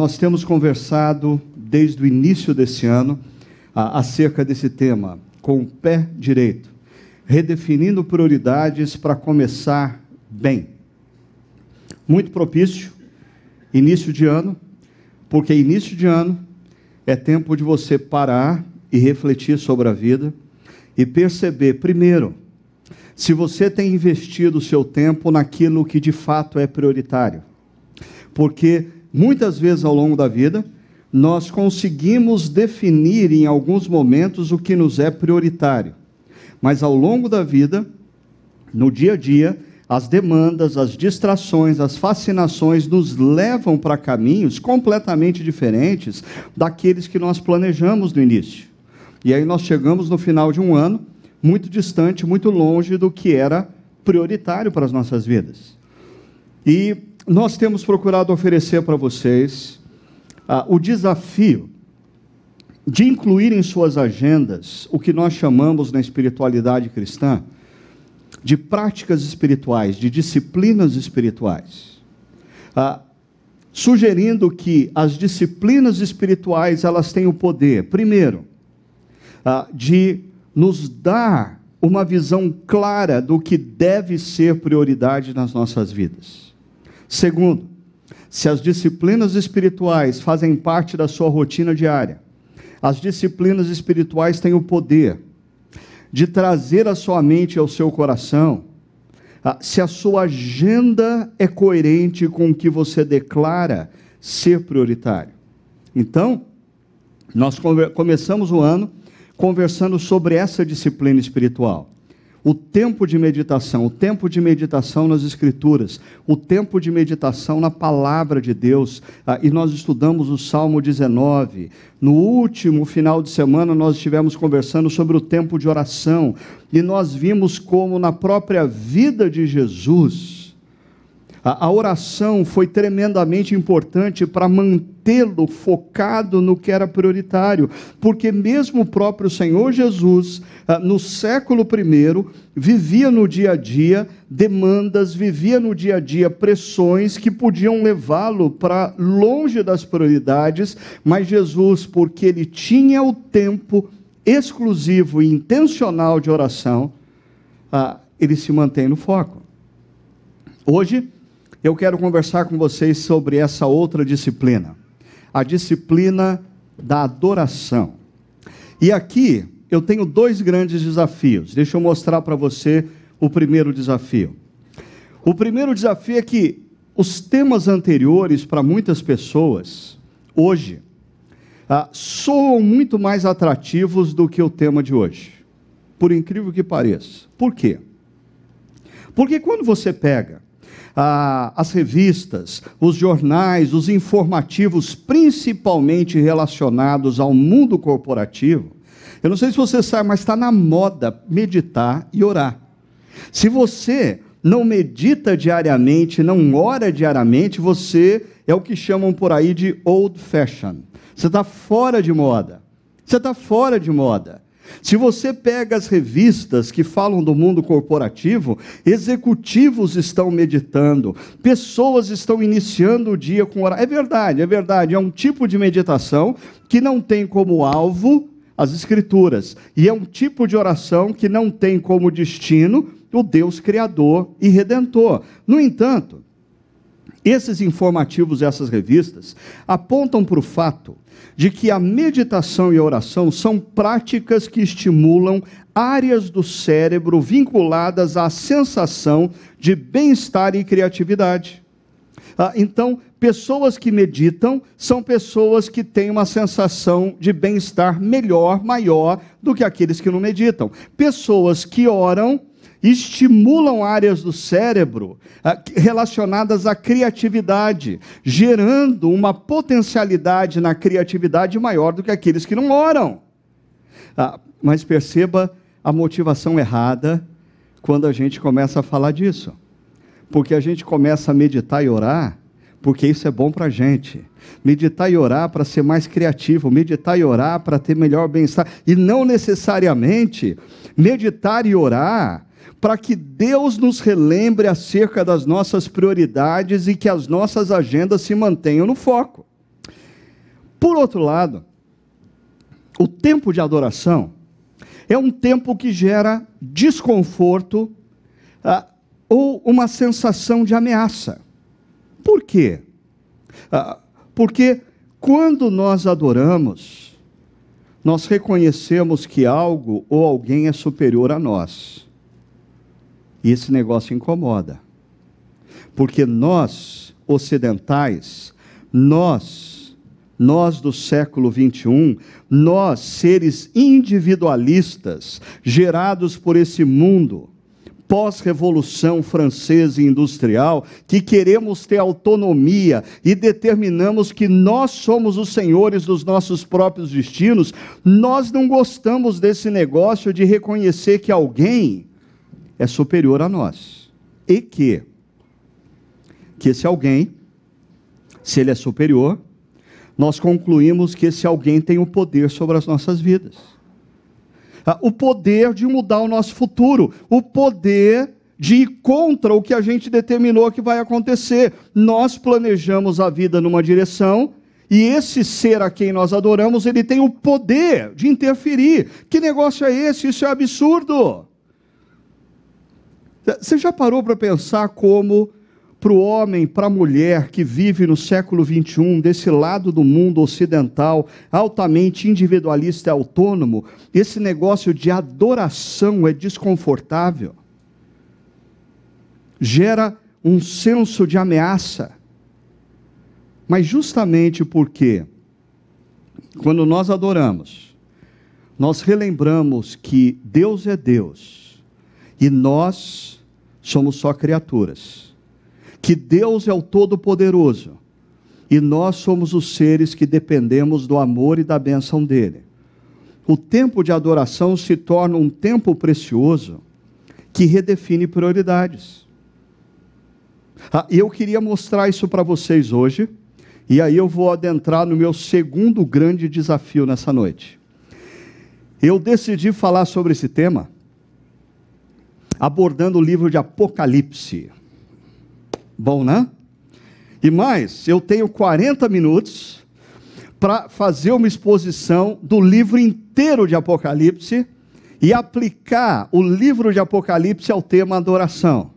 nós temos conversado desde o início desse ano acerca desse tema, com o pé direito, redefinindo prioridades para começar bem. Muito propício, início de ano, porque início de ano é tempo de você parar e refletir sobre a vida e perceber, primeiro, se você tem investido o seu tempo naquilo que de fato é prioritário. Porque muitas vezes ao longo da vida, nós conseguimos definir em alguns momentos o que nos é prioritário. Mas ao longo da vida, no dia a dia, as demandas, as distrações, as fascinações nos levam para caminhos completamente diferentes daqueles que nós planejamos no início. E aí nós chegamos no final de um ano muito distante, muito longe do que era prioritário para as nossas vidas. E nós temos procurado oferecer para vocês ah, o desafio de incluir em suas agendas o que nós chamamos na espiritualidade cristã de práticas espirituais, de disciplinas espirituais, ah, sugerindo que as disciplinas espirituais elas têm o poder, primeiro, ah, de nos dar uma visão clara do que deve ser prioridade nas nossas vidas. Segundo, se as disciplinas espirituais fazem parte da sua rotina diária, as disciplinas espirituais têm o poder de trazer a sua mente ao seu coração, ah, se a sua agenda é coerente com o que você declara ser prioritário. Então, nós começamos o ano conversando sobre essa disciplina espiritual o tempo de meditação, o tempo de meditação nas Escrituras, o tempo de meditação na palavra de Deus. Ah, e nós estudamos o Salmo 19. No último final de semana, nós estivemos conversando sobre o tempo de oração, e nós vimos como na própria vida de Jesus, a, a oração foi tremendamente importante para mantê-lo focado no que era prioritário, porque mesmo o próprio Senhor Jesus, ah, no século I, vivia no dia a dia demandas, vivia no dia a dia pressões que podiam levá-lo para longe das prioridades, mas Jesus, porque ele tinha o tempo exclusivo e intencional de oração, ah, ele se mantém no foco. Hoje, eu quero conversar com vocês sobre essa outra disciplina, a disciplina da adoração. E aqui eu tenho dois grandes desafios. Deixa eu mostrar para você o primeiro desafio. O primeiro desafio é que os temas anteriores, para muitas pessoas, hoje, ah, soam muito mais atrativos do que o tema de hoje. Por incrível que pareça. Por quê? Porque quando você pega as revistas, os jornais, os informativos, principalmente relacionados ao mundo corporativo. Eu não sei se você sabe, mas está na moda meditar e orar. Se você não medita diariamente, não ora diariamente, você é o que chamam por aí de old fashion. Você está fora de moda. Você está fora de moda. Se você pega as revistas que falam do mundo corporativo, executivos estão meditando, pessoas estão iniciando o dia com oração. É verdade, é verdade. É um tipo de meditação que não tem como alvo as Escrituras, e é um tipo de oração que não tem como destino o Deus Criador e Redentor. No entanto, esses informativos, essas revistas, apontam para o fato de que a meditação e a oração são práticas que estimulam áreas do cérebro vinculadas à sensação de bem-estar e criatividade. Ah, então, pessoas que meditam são pessoas que têm uma sensação de bem-estar melhor, maior do que aqueles que não meditam. Pessoas que oram estimulam áreas do cérebro ah, relacionadas à criatividade, gerando uma potencialidade na criatividade maior do que aqueles que não oram. Ah, mas perceba a motivação errada quando a gente começa a falar disso. Porque a gente começa a meditar e orar, porque isso é bom para a gente. Meditar e orar para ser mais criativo, meditar e orar para ter melhor bem-estar. E não necessariamente meditar e orar para que Deus nos relembre acerca das nossas prioridades e que as nossas agendas se mantenham no foco. Por outro lado, o tempo de adoração é um tempo que gera desconforto ah, ou uma sensação de ameaça. Por quê? Ah, porque quando nós adoramos, nós reconhecemos que algo ou alguém é superior a nós. E esse negócio incomoda. Porque nós, ocidentais, nós, nós do século 21, nós, seres individualistas, gerados por esse mundo, pós-revolução francesa e industrial, que queremos ter autonomia e determinamos que nós somos os senhores dos nossos próprios destinos, nós não gostamos desse negócio de reconhecer que alguém é superior a nós. E que, que esse alguém, se ele é superior, nós concluímos que esse alguém tem o poder sobre as nossas vidas. Ah, o poder de mudar o nosso futuro, o poder de ir contra o que a gente determinou que vai acontecer. Nós planejamos a vida numa direção e esse ser a quem nós adoramos, ele tem o poder de interferir. Que negócio é esse? Isso é absurdo. Você já parou para pensar como, para o homem, para a mulher que vive no século 21, desse lado do mundo ocidental, altamente individualista e autônomo, esse negócio de adoração é desconfortável? Gera um senso de ameaça. Mas justamente porque, quando nós adoramos, nós relembramos que Deus é Deus e nós somos só criaturas. Que Deus é o Todo-Poderoso e nós somos os seres que dependemos do amor e da benção dele. O tempo de adoração se torna um tempo precioso que redefine prioridades. Ah, eu queria mostrar isso para vocês hoje, e aí eu vou adentrar no meu segundo grande desafio nessa noite. Eu decidi falar sobre esse tema abordando o livro de Apocalipse. Bom, né? E mais, eu tenho 40 minutos para fazer uma exposição do livro inteiro de Apocalipse e aplicar o livro de Apocalipse ao tema adoração.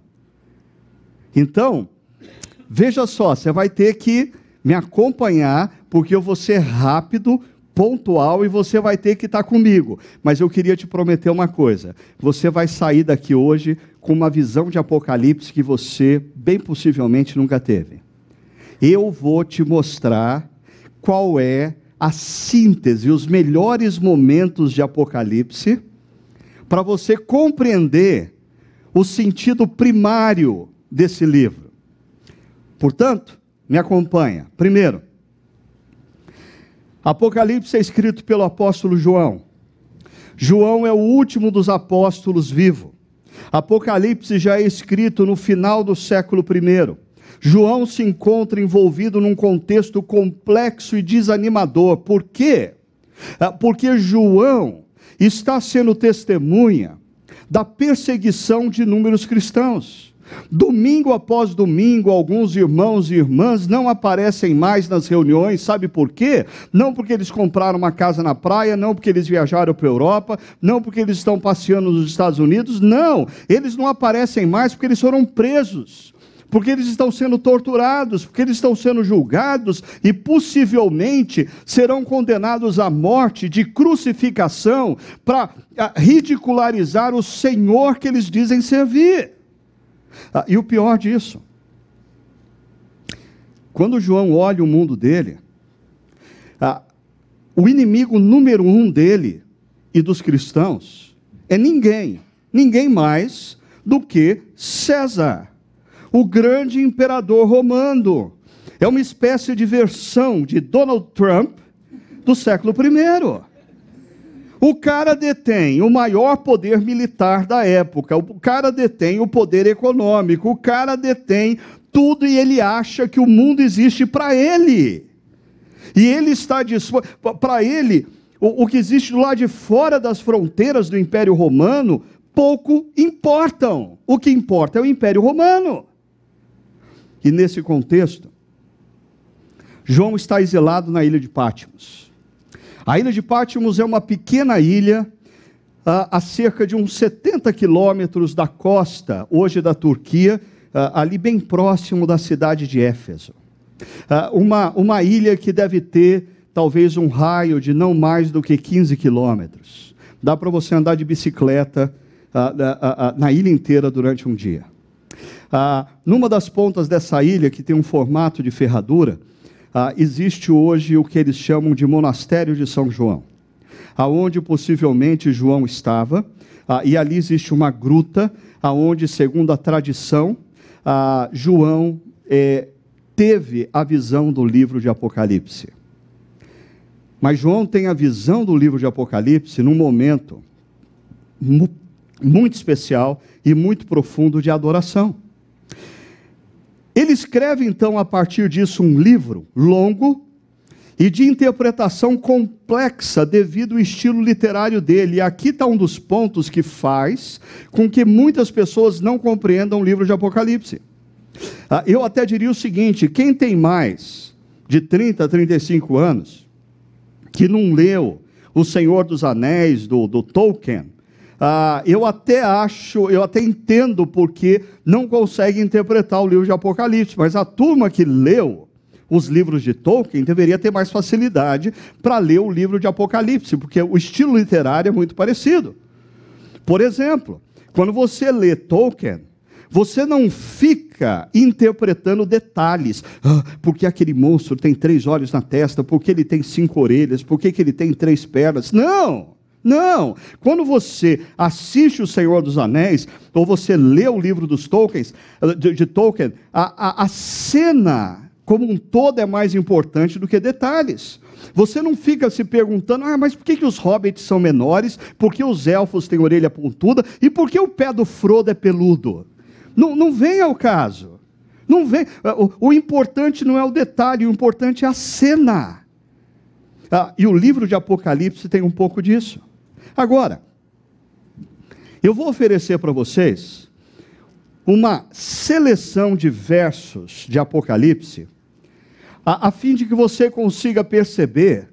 Então, veja só, você vai ter que me acompanhar, porque eu vou ser rápido, pontual e você vai ter que estar comigo. Mas eu queria te prometer uma coisa: você vai sair daqui hoje com uma visão de Apocalipse que você, bem possivelmente, nunca teve. Eu vou te mostrar qual é a síntese, os melhores momentos de Apocalipse, para você compreender o sentido primário desse livro. Portanto, me acompanha. Primeiro, Apocalipse é escrito pelo apóstolo João. João é o último dos apóstolos vivo. Apocalipse já é escrito no final do século I. João se encontra envolvido num contexto complexo e desanimador. Por quê? Ah, porque João está sendo testemunha da perseguição de inúmeros cristãos. Domingo após domingo, alguns irmãos e irmãs não aparecem mais nas reuniões, sabe por quê? Não porque eles compraram uma casa na praia, não porque eles viajaram para a Europa, não porque eles estão passeando nos Estados Unidos, não. Eles não aparecem mais porque eles foram presos porque eles estão sendo torturados, porque eles estão sendo julgados e possivelmente serão condenados à morte de crucificação para ah, ridicularizar o Senhor que eles dizem servir. Ah, e o pior disso, quando João olha o mundo dele, ah, o inimigo número um dele e dos cristãos é ninguém, ninguém mais do que César, o grande imperador romano. É uma espécie de versão de Donald Trump do século I. O cara detém o maior poder militar da época, o cara detém o poder econômico, o cara detém tudo e ele acha que o mundo existe para ele. E ele está disposto, para ele, o, o que existe lado de fora das fronteiras do Império Romano, pouco importam. O que importa é o Império Romano. E nesse contexto, João está exilado na ilha de Pátimos. A ilha de Pátimos é uma pequena ilha a, a cerca de uns 70 quilômetros da costa, hoje da Turquia, ali bem próximo da cidade de Éfeso. uma, uma ilha que deve ter talvez um raio de não mais do que 15 quilômetros. Dá para você andar de bicicleta na ilha inteira durante um dia. numa das pontas dessa ilha, que tem um formato de ferradura, existe hoje o que eles chamam de Monastério de São João aonde possivelmente João estava, ah, e ali existe uma gruta, aonde, segundo a tradição, ah, João eh, teve a visão do livro de Apocalipse. Mas João tem a visão do livro de Apocalipse num momento mu muito especial e muito profundo de adoração. Ele escreve então a partir disso um livro longo, e de interpretação complexa devido ao estilo literário dele. E aqui está um dos pontos que faz com que muitas pessoas não compreendam o livro de Apocalipse. Ah, eu até diria o seguinte: quem tem mais de 30, 35 anos, que não leu O Senhor dos Anéis, do, do Tolkien, ah, eu até acho, eu até entendo porque não consegue interpretar o livro de Apocalipse, mas a turma que leu, os livros de Tolkien, deveria ter mais facilidade para ler o livro de Apocalipse, porque o estilo literário é muito parecido. Por exemplo, quando você lê Tolkien, você não fica interpretando detalhes. Ah, porque aquele monstro tem três olhos na testa? Porque ele tem cinco orelhas? Por que ele tem três pernas? Não! Não! Quando você assiste O Senhor dos Anéis, ou você lê o livro dos Tolkien, de, de Tolkien, a, a, a cena como um todo é mais importante do que detalhes. Você não fica se perguntando, ah, mas por que, que os hobbits são menores? Por que os elfos têm orelha pontuda? E por que o pé do Frodo é peludo? Não, não vem ao caso. Não vem. O, o importante não é o detalhe, o importante é a cena. Ah, e o livro de Apocalipse tem um pouco disso. Agora, eu vou oferecer para vocês uma seleção de versos de Apocalipse a, a fim de que você consiga perceber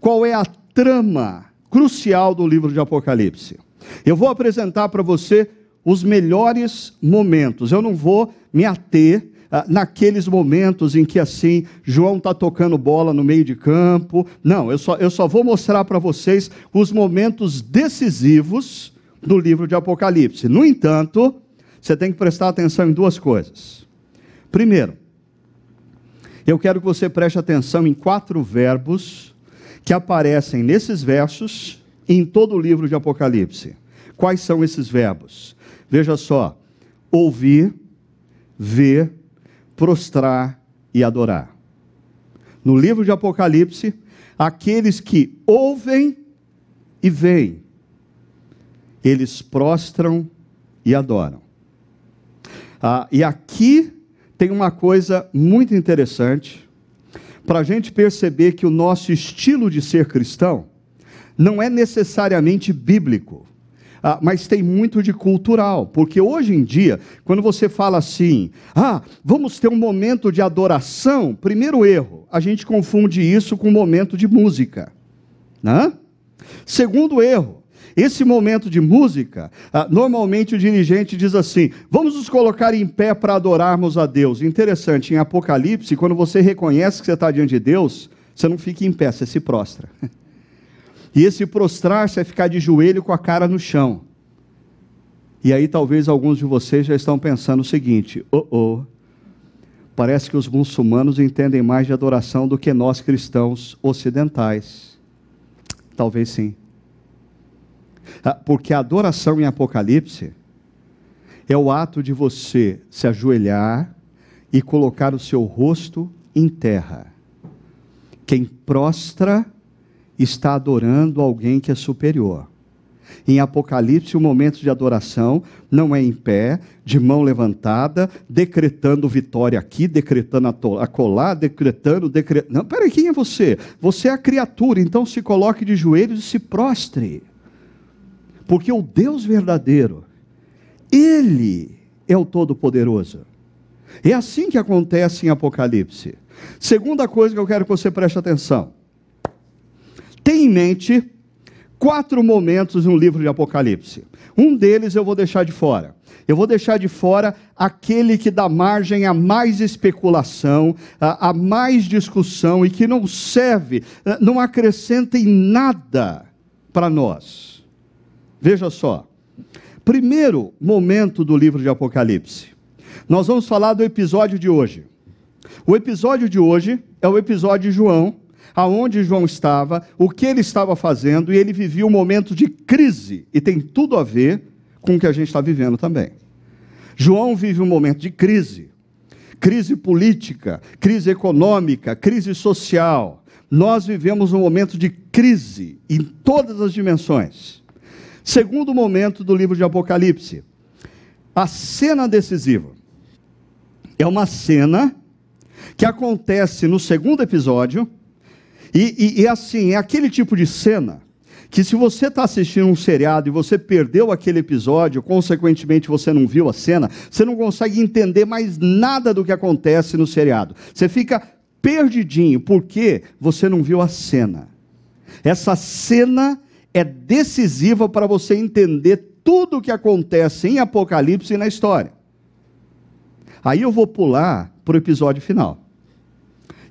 qual é a trama crucial do livro de Apocalipse. Eu vou apresentar para você os melhores momentos. Eu não vou me ater naqueles momentos em que assim João está tocando bola no meio de campo. Não, eu só, eu só vou mostrar para vocês os momentos decisivos do livro de Apocalipse. No entanto, você tem que prestar atenção em duas coisas. Primeiro, eu quero que você preste atenção em quatro verbos que aparecem nesses versos e em todo o livro de Apocalipse. Quais são esses verbos? Veja só: ouvir, ver, prostrar e adorar. No livro de Apocalipse, aqueles que ouvem e veem, eles prostram e adoram. Ah, e aqui tem uma coisa muito interessante para a gente perceber que o nosso estilo de ser cristão não é necessariamente bíblico. Ah, mas tem muito de cultural, porque hoje em dia, quando você fala assim, ah, vamos ter um momento de adoração, primeiro erro, a gente confunde isso com um momento de música. Né? Segundo erro, esse momento de música, ah, normalmente o dirigente diz assim: vamos nos colocar em pé para adorarmos a Deus. Interessante, em Apocalipse, quando você reconhece que você está diante de Deus, você não fica em pé, você se prostra. E esse prostrar-se é ficar de joelho com a cara no chão. E aí talvez alguns de vocês já estão pensando o seguinte: oh, oh, parece que os muçulmanos entendem mais de adoração do que nós cristãos ocidentais. Talvez sim. Ah, porque a adoração em Apocalipse é o ato de você se ajoelhar e colocar o seu rosto em terra. Quem prostra está adorando alguém que é superior. Em Apocalipse, o momento de adoração não é em pé, de mão levantada, decretando vitória aqui, decretando acolá, decretando, decretando. Não, peraí, quem é você? Você é a criatura, então se coloque de joelhos e se prostre. Porque o Deus verdadeiro, Ele é o Todo-Poderoso. É assim que acontece em Apocalipse. Segunda coisa que eu quero que você preste atenção. Tenha em mente quatro momentos no livro de Apocalipse. Um deles eu vou deixar de fora. Eu vou deixar de fora aquele que dá margem a mais especulação, a, a mais discussão e que não serve, eh, não acrescenta em nada para nós. Veja só. Primeiro momento do livro de Apocalipse. Nós vamos falar do episódio de hoje. O episódio de hoje é o episódio de João, aonde João estava, o que ele estava fazendo, e ele vivia um momento de crise, e tem tudo a ver com o que a gente está vivendo também. João vive um momento de crise, crise política, crise econômica, crise social. Nós vivemos um momento de crise em todas as dimensões. Segundo momento do livro de Apocalipse, a cena decisiva. É uma cena que acontece no segundo episódio, e, e, e assim, é aquele tipo de cena que se você está assistindo um seriado e você perdeu aquele episódio, consequentemente você não viu a cena, você não consegue entender mais nada do que acontece no seriado. Você fica perdidinho porque você não viu a cena. Essa cena é decisiva para você entender tudo o que acontece em Apocalipse e na história. Aí eu vou pular para o episódio final.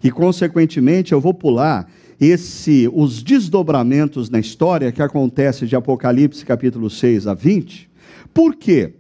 E, consequentemente, eu vou pular esse, os desdobramentos na história que acontece de Apocalipse capítulo 6 a 20. Por quê?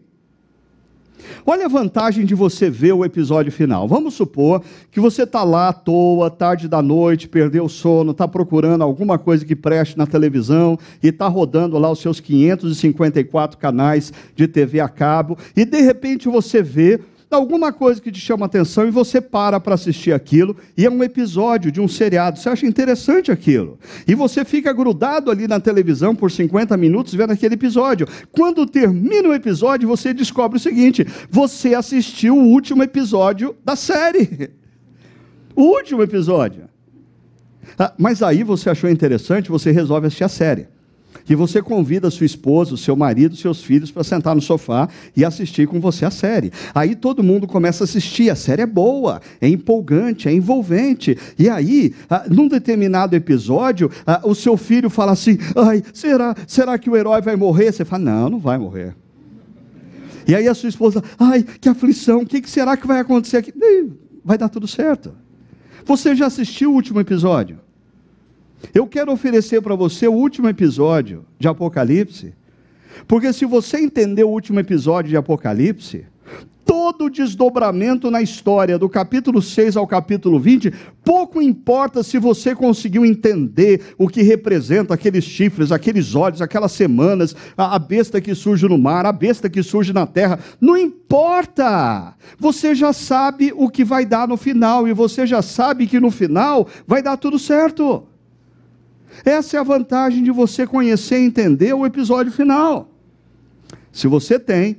Olha a vantagem de você ver o episódio final. Vamos supor que você está lá à toa, tarde da noite, perdeu o sono, está procurando alguma coisa que preste na televisão e está rodando lá os seus 554 canais de TV a cabo, e de repente você vê alguma coisa que te chama atenção e você para para assistir aquilo, e é um episódio de um seriado, você acha interessante aquilo. E você fica grudado ali na televisão por 50 minutos vendo aquele episódio. Quando termina o episódio, você descobre o seguinte: você assistiu o último episódio da série. O último episódio. Ah, mas aí você achou interessante, você resolve assistir a série que você convida sua esposa, seu marido, seus filhos para sentar no sofá e assistir com você a série. Aí todo mundo começa a assistir, a série é boa, é empolgante, é envolvente. E aí, ah, num determinado episódio, ah, o seu filho fala assim: "Ai, será, será que o herói vai morrer?" Você fala: "Não, não vai morrer." E aí a sua esposa: "Ai, que aflição, o que será que vai acontecer aqui?" Vai dar tudo certo. Você já assistiu o último episódio? Eu quero oferecer para você o último episódio de Apocalipse, porque se você entender o último episódio de Apocalipse, todo o desdobramento na história, do capítulo 6 ao capítulo 20, pouco importa se você conseguiu entender o que representa aqueles chifres, aqueles olhos, aquelas semanas, a besta que surge no mar, a besta que surge na terra, não importa. Você já sabe o que vai dar no final, e você já sabe que no final vai dar tudo certo. Essa é a vantagem de você conhecer e entender o episódio final. Se você tem,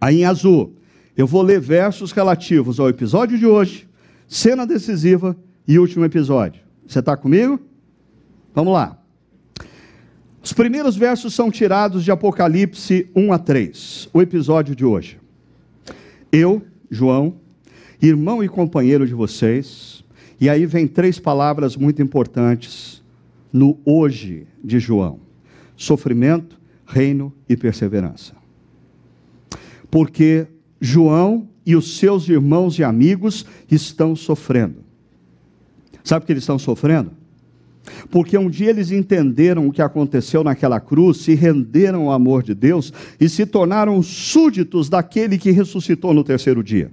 aí em azul, eu vou ler versos relativos ao episódio de hoje, cena decisiva e último episódio. Você está comigo? Vamos lá. Os primeiros versos são tirados de Apocalipse 1 a 3, o episódio de hoje. Eu, João, irmão e companheiro de vocês, e aí vem três palavras muito importantes no hoje de João: sofrimento, reino e perseverança. Porque João e os seus irmãos e amigos estão sofrendo. Sabe o que eles estão sofrendo? Porque um dia eles entenderam o que aconteceu naquela cruz, se renderam ao amor de Deus e se tornaram súditos daquele que ressuscitou no terceiro dia.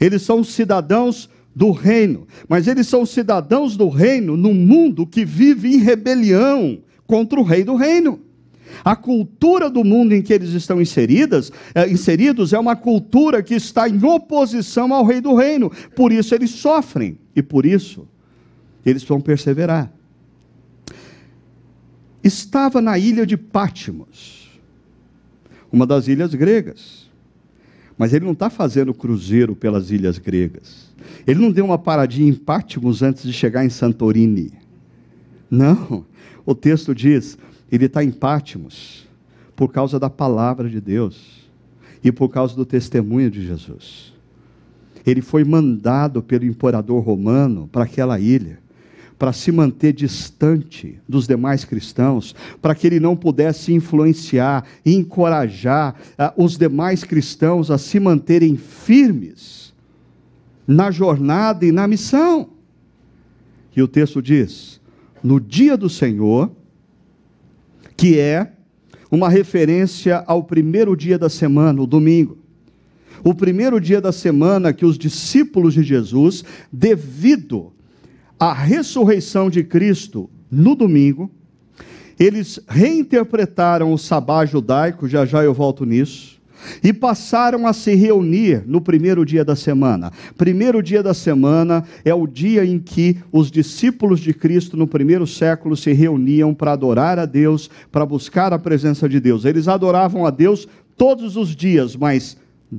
Eles são cidadãos do reino, mas eles são cidadãos do reino num mundo que vive em rebelião contra o rei do reino. A cultura do mundo em que eles estão inseridas, é, inseridos é uma cultura que está em oposição ao rei do reino. Por isso eles sofrem e por isso eles vão perseverar. Estava na ilha de Pátimos, uma das ilhas gregas. Mas ele não está fazendo cruzeiro pelas ilhas gregas. Ele não deu uma paradinha em Pátimos antes de chegar em Santorini. Não. O texto diz: ele está em Pátimos por causa da palavra de Deus e por causa do testemunho de Jesus. Ele foi mandado pelo imperador romano para aquela ilha, para se manter distante dos demais cristãos, para que ele não pudesse influenciar encorajar uh, os demais cristãos a se manterem firmes na jornada e na missão. E o texto diz: no dia do Senhor, que é uma referência ao primeiro dia da semana, o domingo o primeiro dia da semana que os discípulos de Jesus, devido à ressurreição de Cristo no domingo, eles reinterpretaram o sabá judaico, já já eu volto nisso, e passaram a se reunir no primeiro dia da semana. Primeiro dia da semana é o dia em que os discípulos de Cristo no primeiro século se reuniam para adorar a Deus, para buscar a presença de Deus. Eles adoravam a Deus todos os dias, mas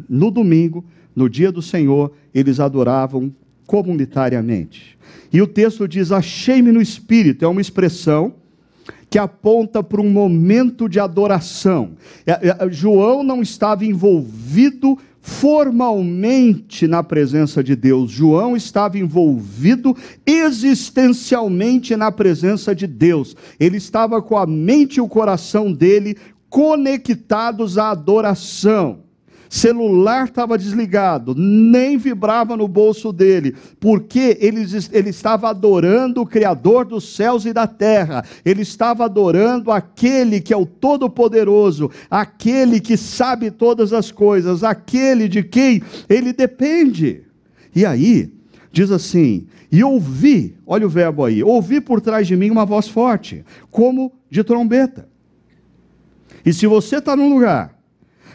no domingo, no dia do Senhor, eles adoravam comunitariamente. E o texto diz: Achei-me no espírito, é uma expressão que aponta para um momento de adoração. É, é, João não estava envolvido formalmente na presença de Deus, João estava envolvido existencialmente na presença de Deus. Ele estava com a mente e o coração dele conectados à adoração celular estava desligado, nem vibrava no bolso dele, porque ele, ele estava adorando o Criador dos céus e da terra, ele estava adorando aquele que é o Todo-Poderoso, aquele que sabe todas as coisas, aquele de quem ele depende. E aí, diz assim: e ouvi, olha o verbo aí, ouvi por trás de mim uma voz forte, como de trombeta. E se você está num lugar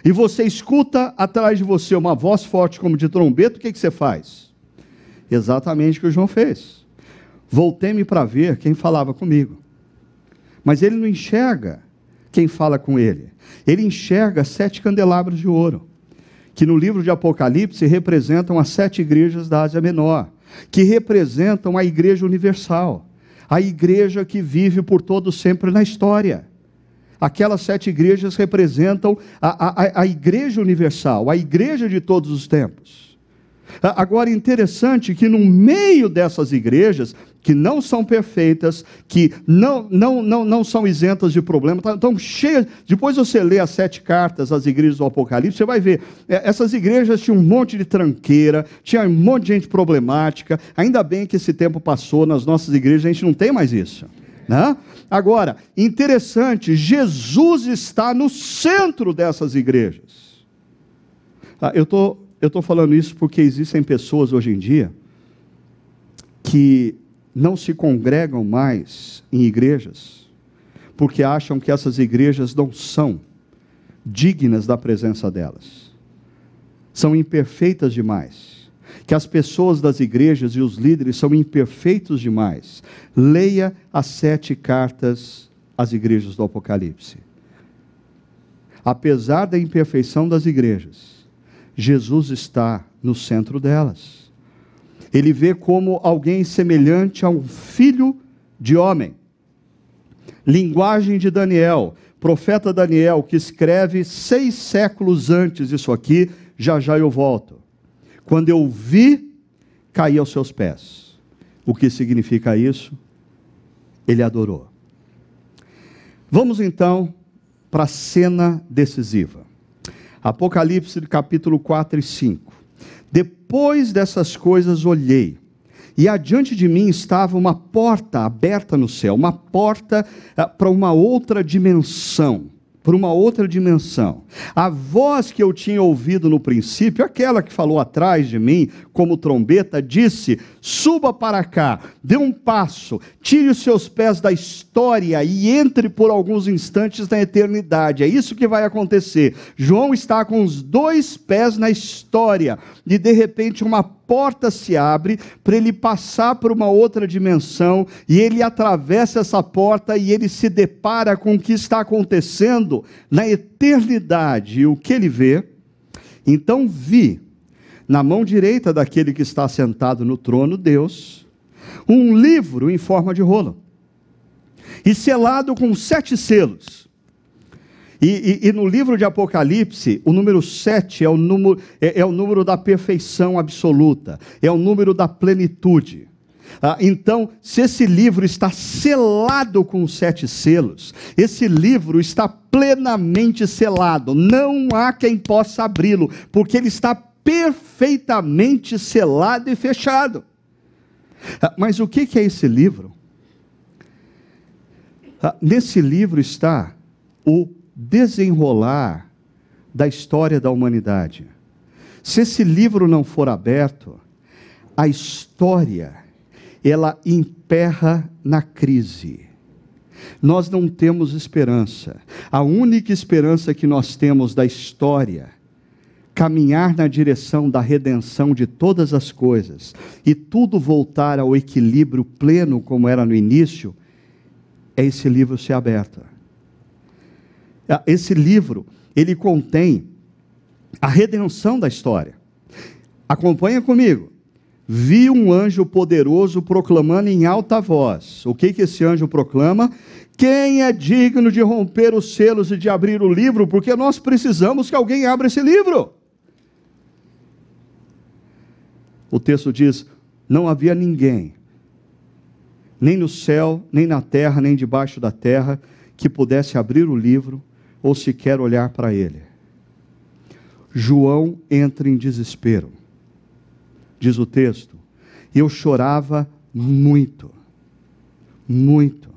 e você escuta atrás de você uma voz forte como de trombeta, o que, que você faz? Exatamente o que o João fez. Voltei-me para ver quem falava comigo. Mas ele não enxerga quem fala com ele. Ele enxerga sete candelabros de ouro, que no livro de Apocalipse representam as sete igrejas da Ásia Menor, que representam a igreja universal, a igreja que vive por todo sempre na história. Aquelas sete igrejas representam a, a, a igreja universal, a igreja de todos os tempos. Agora, interessante que no meio dessas igrejas, que não são perfeitas, que não, não, não, não são isentas de problemas, estão tá, cheias. Depois você lê as sete cartas, as igrejas do Apocalipse, você vai ver, é, essas igrejas tinham um monte de tranqueira, tinha um monte de gente problemática. Ainda bem que esse tempo passou, nas nossas igrejas a gente não tem mais isso. Né? Agora, interessante, Jesus está no centro dessas igrejas. Ah, eu tô, estou falando isso porque existem pessoas hoje em dia que não se congregam mais em igrejas, porque acham que essas igrejas não são dignas da presença delas, são imperfeitas demais que as pessoas das igrejas e os líderes são imperfeitos demais. Leia as sete cartas às igrejas do Apocalipse. Apesar da imperfeição das igrejas, Jesus está no centro delas. Ele vê como alguém semelhante a um filho de homem. Linguagem de Daniel, profeta Daniel, que escreve seis séculos antes disso aqui, já já eu volto. Quando eu vi, caí aos seus pés. O que significa isso? Ele adorou. Vamos então para a cena decisiva. Apocalipse capítulo 4 e 5. Depois dessas coisas olhei, e adiante de mim estava uma porta aberta no céu, uma porta ah, para uma outra dimensão para uma outra dimensão. A voz que eu tinha ouvido no princípio, aquela que falou atrás de mim, como trombeta, disse: Suba para cá, dê um passo, tire os seus pés da história e entre por alguns instantes na eternidade. É isso que vai acontecer. João está com os dois pés na história e de repente uma porta se abre para ele passar para uma outra dimensão, e ele atravessa essa porta e ele se depara com o que está acontecendo na eternidade. E o que ele vê? Então vi, na mão direita daquele que está sentado no trono, Deus, um livro em forma de rolo, e selado com sete selos. E, e, e, no livro de Apocalipse, o número 7 é o número, é, é o número da perfeição absoluta, é o número da plenitude. Ah, então, se esse livro está selado com sete selos, esse livro está plenamente selado, não há quem possa abri-lo, porque ele está perfeitamente selado e fechado. Ah, mas o que é esse livro? Ah, nesse livro está o desenrolar da história da humanidade. Se esse livro não for aberto, a história ela emperra na crise. Nós não temos esperança. A única esperança que nós temos da história caminhar na direção da redenção de todas as coisas e tudo voltar ao equilíbrio pleno como era no início, é esse livro ser aberto. Ah, esse livro, ele contém a redenção da história. Acompanha comigo vi um anjo poderoso proclamando em alta voz. O que, que esse anjo proclama? Quem é digno de romper os selos e de abrir o livro? Porque nós precisamos que alguém abra esse livro. O texto diz: não havia ninguém, nem no céu, nem na terra, nem debaixo da terra, que pudesse abrir o livro ou sequer olhar para ele. João entra em desespero diz o texto, eu chorava muito, muito,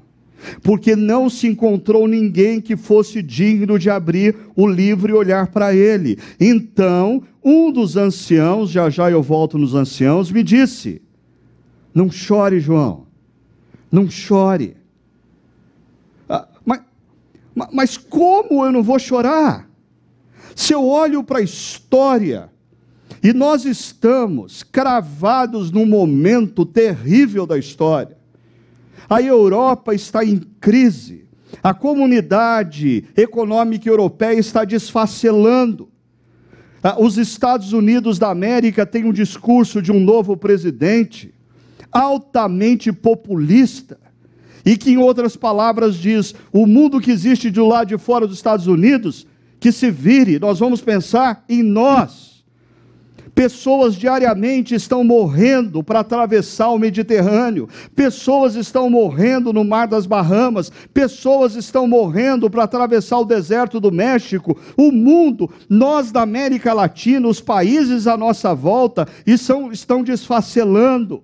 porque não se encontrou ninguém que fosse digno de abrir o livro e olhar para ele. Então, um dos anciãos, já já eu volto nos anciãos, me disse: Não chore, João, não chore. Ah, mas, mas como eu não vou chorar? Se eu olho para a história, e nós estamos cravados num momento terrível da história. A Europa está em crise. A comunidade econômica europeia está desfacelando. Ah, os Estados Unidos da América têm um discurso de um novo presidente, altamente populista, e que, em outras palavras, diz: o mundo que existe do lado de fora dos Estados Unidos, que se vire, nós vamos pensar em nós. Pessoas diariamente estão morrendo para atravessar o Mediterrâneo, pessoas estão morrendo no Mar das Bahamas, pessoas estão morrendo para atravessar o deserto do México. O mundo, nós da América Latina, os países à nossa volta, estão, desfacelando.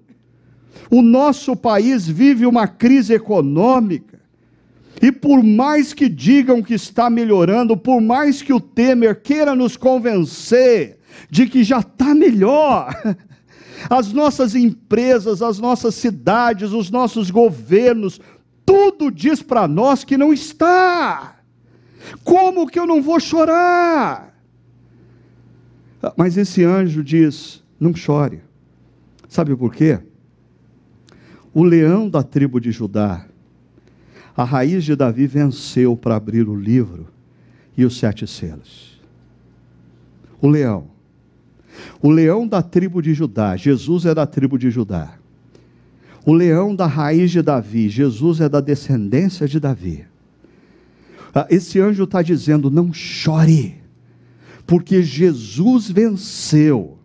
O nosso país vive uma crise econômica. E por mais que digam que está melhorando, por mais que o Temer queira nos convencer de que já está melhor. As nossas empresas, as nossas cidades, os nossos governos, tudo diz para nós que não está. Como que eu não vou chorar? Mas esse anjo diz: não chore. Sabe por quê? O leão da tribo de Judá, a raiz de Davi, venceu para abrir o livro e os sete selos. O leão o leão da tribo de Judá, Jesus é da tribo de Judá. O leão da raiz de Davi, Jesus é da descendência de Davi. Ah, esse anjo está dizendo: não chore, porque Jesus venceu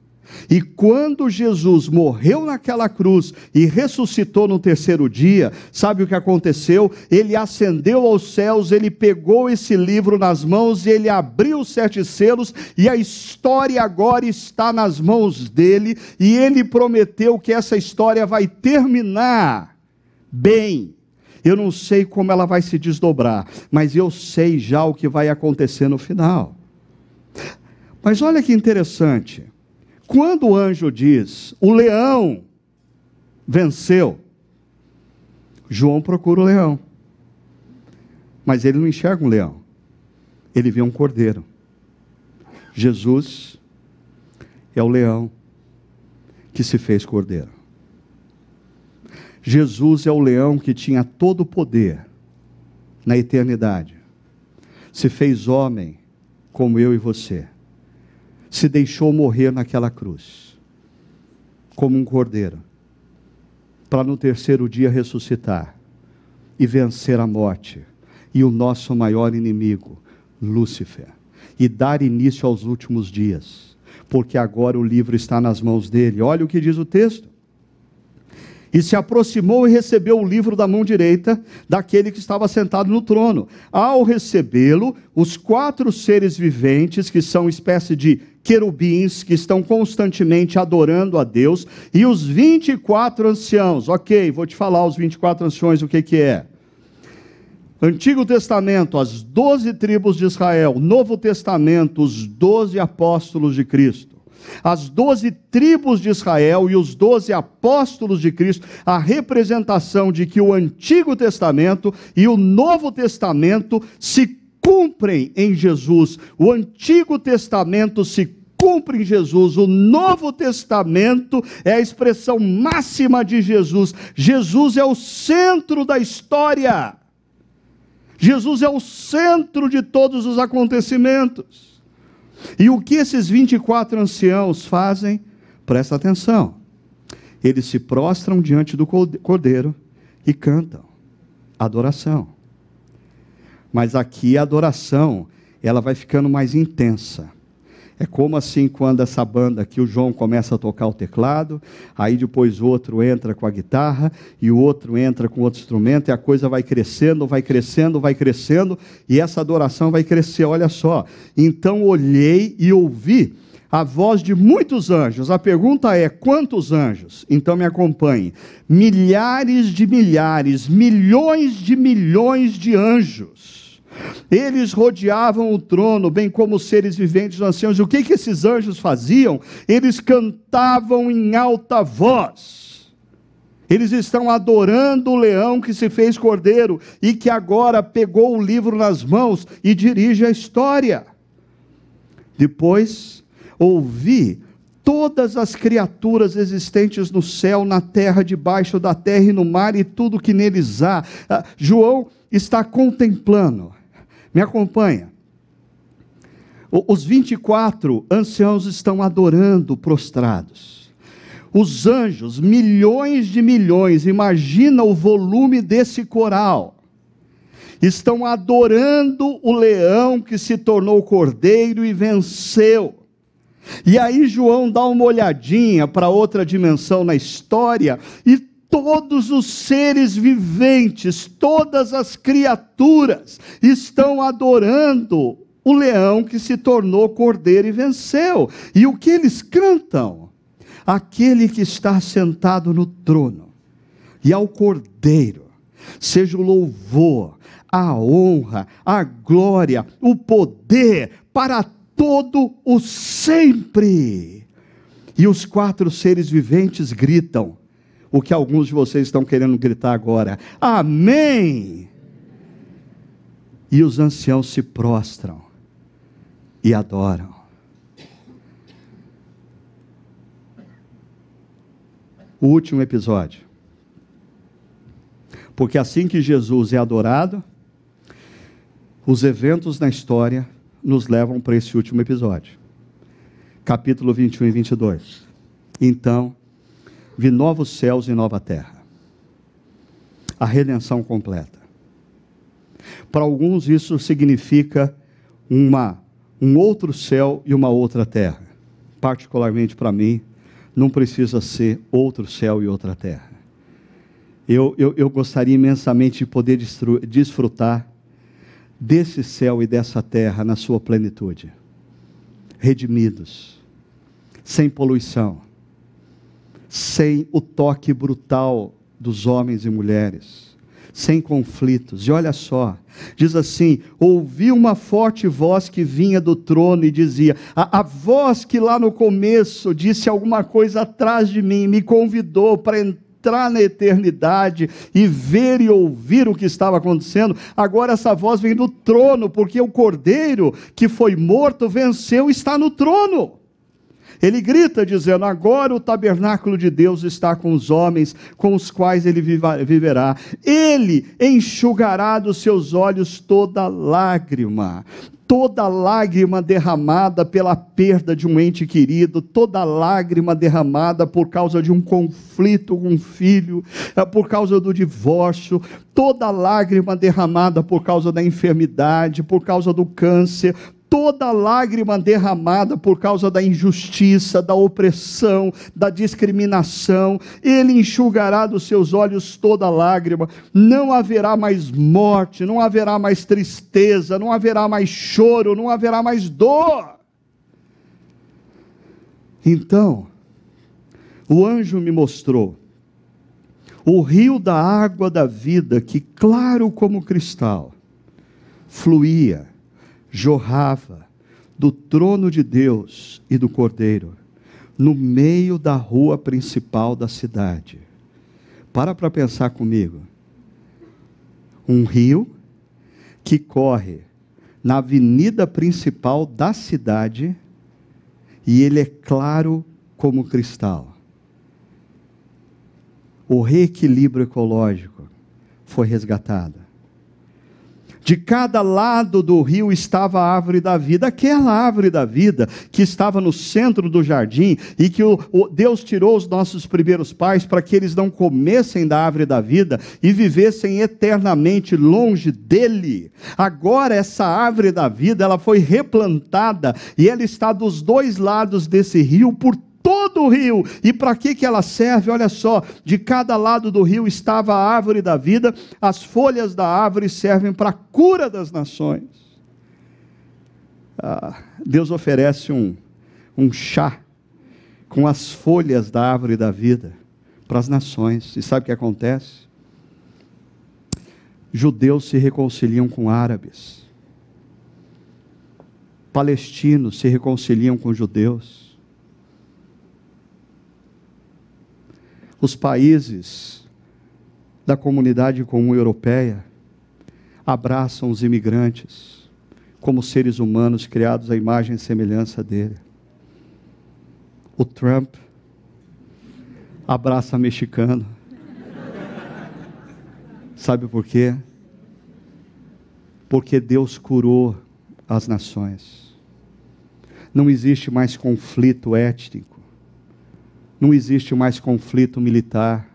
e quando Jesus morreu naquela cruz e ressuscitou no terceiro dia, sabe o que aconteceu? Ele ascendeu aos céus, ele pegou esse livro nas mãos e ele abriu os sete selos, e a história agora está nas mãos dele, e ele prometeu que essa história vai terminar bem. Eu não sei como ela vai se desdobrar, mas eu sei já o que vai acontecer no final. Mas olha que interessante. Quando o anjo diz, o leão venceu, João procura o leão. Mas ele não enxerga um leão, ele vê um cordeiro. Jesus é o leão que se fez cordeiro. Jesus é o leão que tinha todo o poder na eternidade. Se fez homem como eu e você se deixou morrer naquela cruz, como um cordeiro, para no terceiro dia ressuscitar e vencer a morte e o nosso maior inimigo, Lúcifer e dar início aos últimos dias, porque agora o livro está nas mãos dele. Olha o que diz o texto. E se aproximou e recebeu o livro da mão direita daquele que estava sentado no trono. Ao recebê-lo, os quatro seres viventes, que são espécie de querubins, que estão constantemente adorando a Deus, e os 24 anciãos. Ok, vou te falar os 24 anciões o que, que é. Antigo Testamento, as doze tribos de Israel, Novo Testamento, os doze apóstolos de Cristo. As doze tribos de Israel e os doze apóstolos de Cristo, a representação de que o Antigo Testamento e o Novo Testamento se cumprem em Jesus. O Antigo Testamento se cumpre em Jesus. O Novo Testamento é a expressão máxima de Jesus. Jesus é o centro da história. Jesus é o centro de todos os acontecimentos. E o que esses 24 anciãos fazem? Presta atenção. Eles se prostram diante do cordeiro e cantam adoração. Mas aqui a adoração, ela vai ficando mais intensa. É como assim quando essa banda aqui, o João começa a tocar o teclado, aí depois o outro entra com a guitarra, e o outro entra com outro instrumento, e a coisa vai crescendo, vai crescendo, vai crescendo, e essa adoração vai crescer. Olha só. Então olhei e ouvi a voz de muitos anjos. A pergunta é: quantos anjos? Então me acompanhe. Milhares de milhares, milhões de milhões de anjos eles rodeavam o trono, bem como os seres viventes dos anciãos. E o que, que esses anjos faziam? Eles cantavam em alta voz. Eles estão adorando o leão que se fez cordeiro e que agora pegou o livro nas mãos e dirige a história. Depois, ouvi todas as criaturas existentes no céu, na terra, debaixo da terra e no mar e tudo que neles há. Ah, João está contemplando me acompanha. Os 24 anciãos estão adorando prostrados. Os anjos, milhões de milhões, imagina o volume desse coral. Estão adorando o leão que se tornou cordeiro e venceu. E aí João dá uma olhadinha para outra dimensão na história e todos os seres viventes, todas as criaturas estão adorando o leão que se tornou cordeiro e venceu. E o que eles cantam? Aquele que está sentado no trono e ao cordeiro, seja o louvor, a honra, a glória, o poder para todo o sempre. E os quatro seres viventes gritam: o que alguns de vocês estão querendo gritar agora. Amém! E os anciãos se prostram e adoram. O último episódio. Porque assim que Jesus é adorado, os eventos na história nos levam para esse último episódio. Capítulo 21 e 22. Então, vi novos céus e nova terra. A redenção completa. Para alguns, isso significa uma, um outro céu e uma outra terra. Particularmente para mim, não precisa ser outro céu e outra terra. Eu, eu, eu gostaria imensamente de poder desfrutar desse céu e dessa terra na sua plenitude, redimidos, sem poluição sem o toque brutal dos homens e mulheres, sem conflitos. E olha só, diz assim: ouvi uma forte voz que vinha do trono e dizia: a, a voz que lá no começo disse alguma coisa atrás de mim, me convidou para entrar na eternidade e ver e ouvir o que estava acontecendo. Agora essa voz vem do trono, porque o cordeiro que foi morto venceu está no trono. Ele grita dizendo: Agora o tabernáculo de Deus está com os homens, com os quais ele viverá. Ele enxugará dos seus olhos toda lágrima toda lágrima derramada pela perda de um ente querido, toda lágrima derramada por causa de um conflito com um filho, é, por causa do divórcio, toda lágrima derramada por causa da enfermidade, por causa do câncer, toda lágrima derramada por causa da injustiça, da opressão, da discriminação, ele enxugará dos seus olhos toda lágrima. Não haverá mais morte, não haverá mais tristeza, não haverá mais choro, não haverá mais dor. Então, o anjo me mostrou o rio da água da vida, que claro como cristal, fluía jorrava do trono de Deus e do Cordeiro, no meio da rua principal da cidade. Para para pensar comigo. Um rio que corre na avenida principal da cidade e ele é claro como cristal. O reequilíbrio ecológico foi resgatado. De cada lado do rio estava a árvore da vida, aquela árvore da vida que estava no centro do jardim e que o, o Deus tirou os nossos primeiros pais para que eles não comessem da árvore da vida e vivessem eternamente longe dele. Agora essa árvore da vida, ela foi replantada e ela está dos dois lados desse rio por todo o rio. E para que, que ela serve? Olha só, de cada lado do rio estava a árvore da vida, as folhas da árvore servem para a cura das nações. Ah, Deus oferece um, um chá com as folhas da árvore da vida para as nações. E sabe o que acontece? Judeus se reconciliam com árabes. Palestinos se reconciliam com judeus os países da comunidade comum europeia abraçam os imigrantes como seres humanos criados à imagem e semelhança dele. O Trump abraça mexicano. Sabe por quê? Porque Deus curou as nações. Não existe mais conflito étnico não existe mais conflito militar.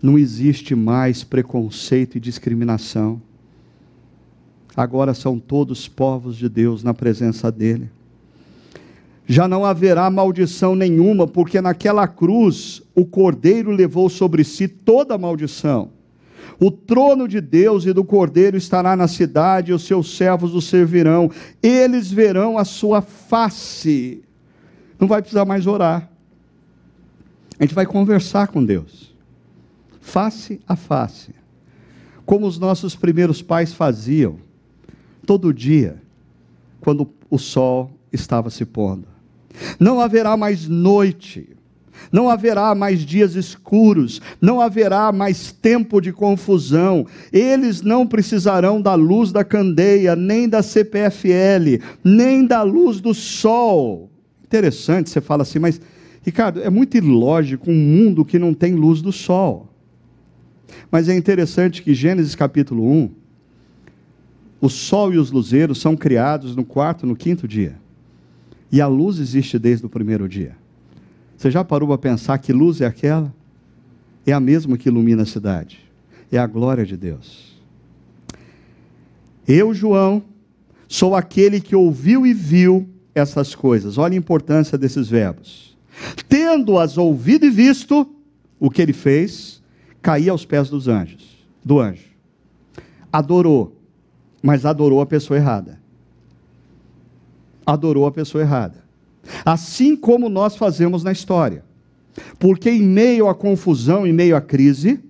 Não existe mais preconceito e discriminação. Agora são todos povos de Deus na presença dEle. Já não haverá maldição nenhuma, porque naquela cruz o Cordeiro levou sobre si toda a maldição. O trono de Deus e do Cordeiro estará na cidade, e os seus servos o servirão. Eles verão a sua face. Não vai precisar mais orar. A gente vai conversar com Deus, face a face, como os nossos primeiros pais faziam, todo dia, quando o sol estava se pondo. Não haverá mais noite, não haverá mais dias escuros, não haverá mais tempo de confusão. Eles não precisarão da luz da candeia, nem da CPFL, nem da luz do sol. Interessante, você fala assim, mas Ricardo, é muito ilógico um mundo que não tem luz do sol. Mas é interessante que Gênesis capítulo 1, o sol e os luzeiros são criados no quarto, no quinto dia. E a luz existe desde o primeiro dia. Você já parou para pensar que luz é aquela? É a mesma que ilumina a cidade. É a glória de Deus. Eu, João, sou aquele que ouviu e viu essas coisas. Olha a importância desses verbos. Tendo-as ouvido e visto, o que ele fez, caía aos pés dos anjos, do anjo. Adorou, mas adorou a pessoa errada. Adorou a pessoa errada. Assim como nós fazemos na história. Porque em meio à confusão, em meio à crise,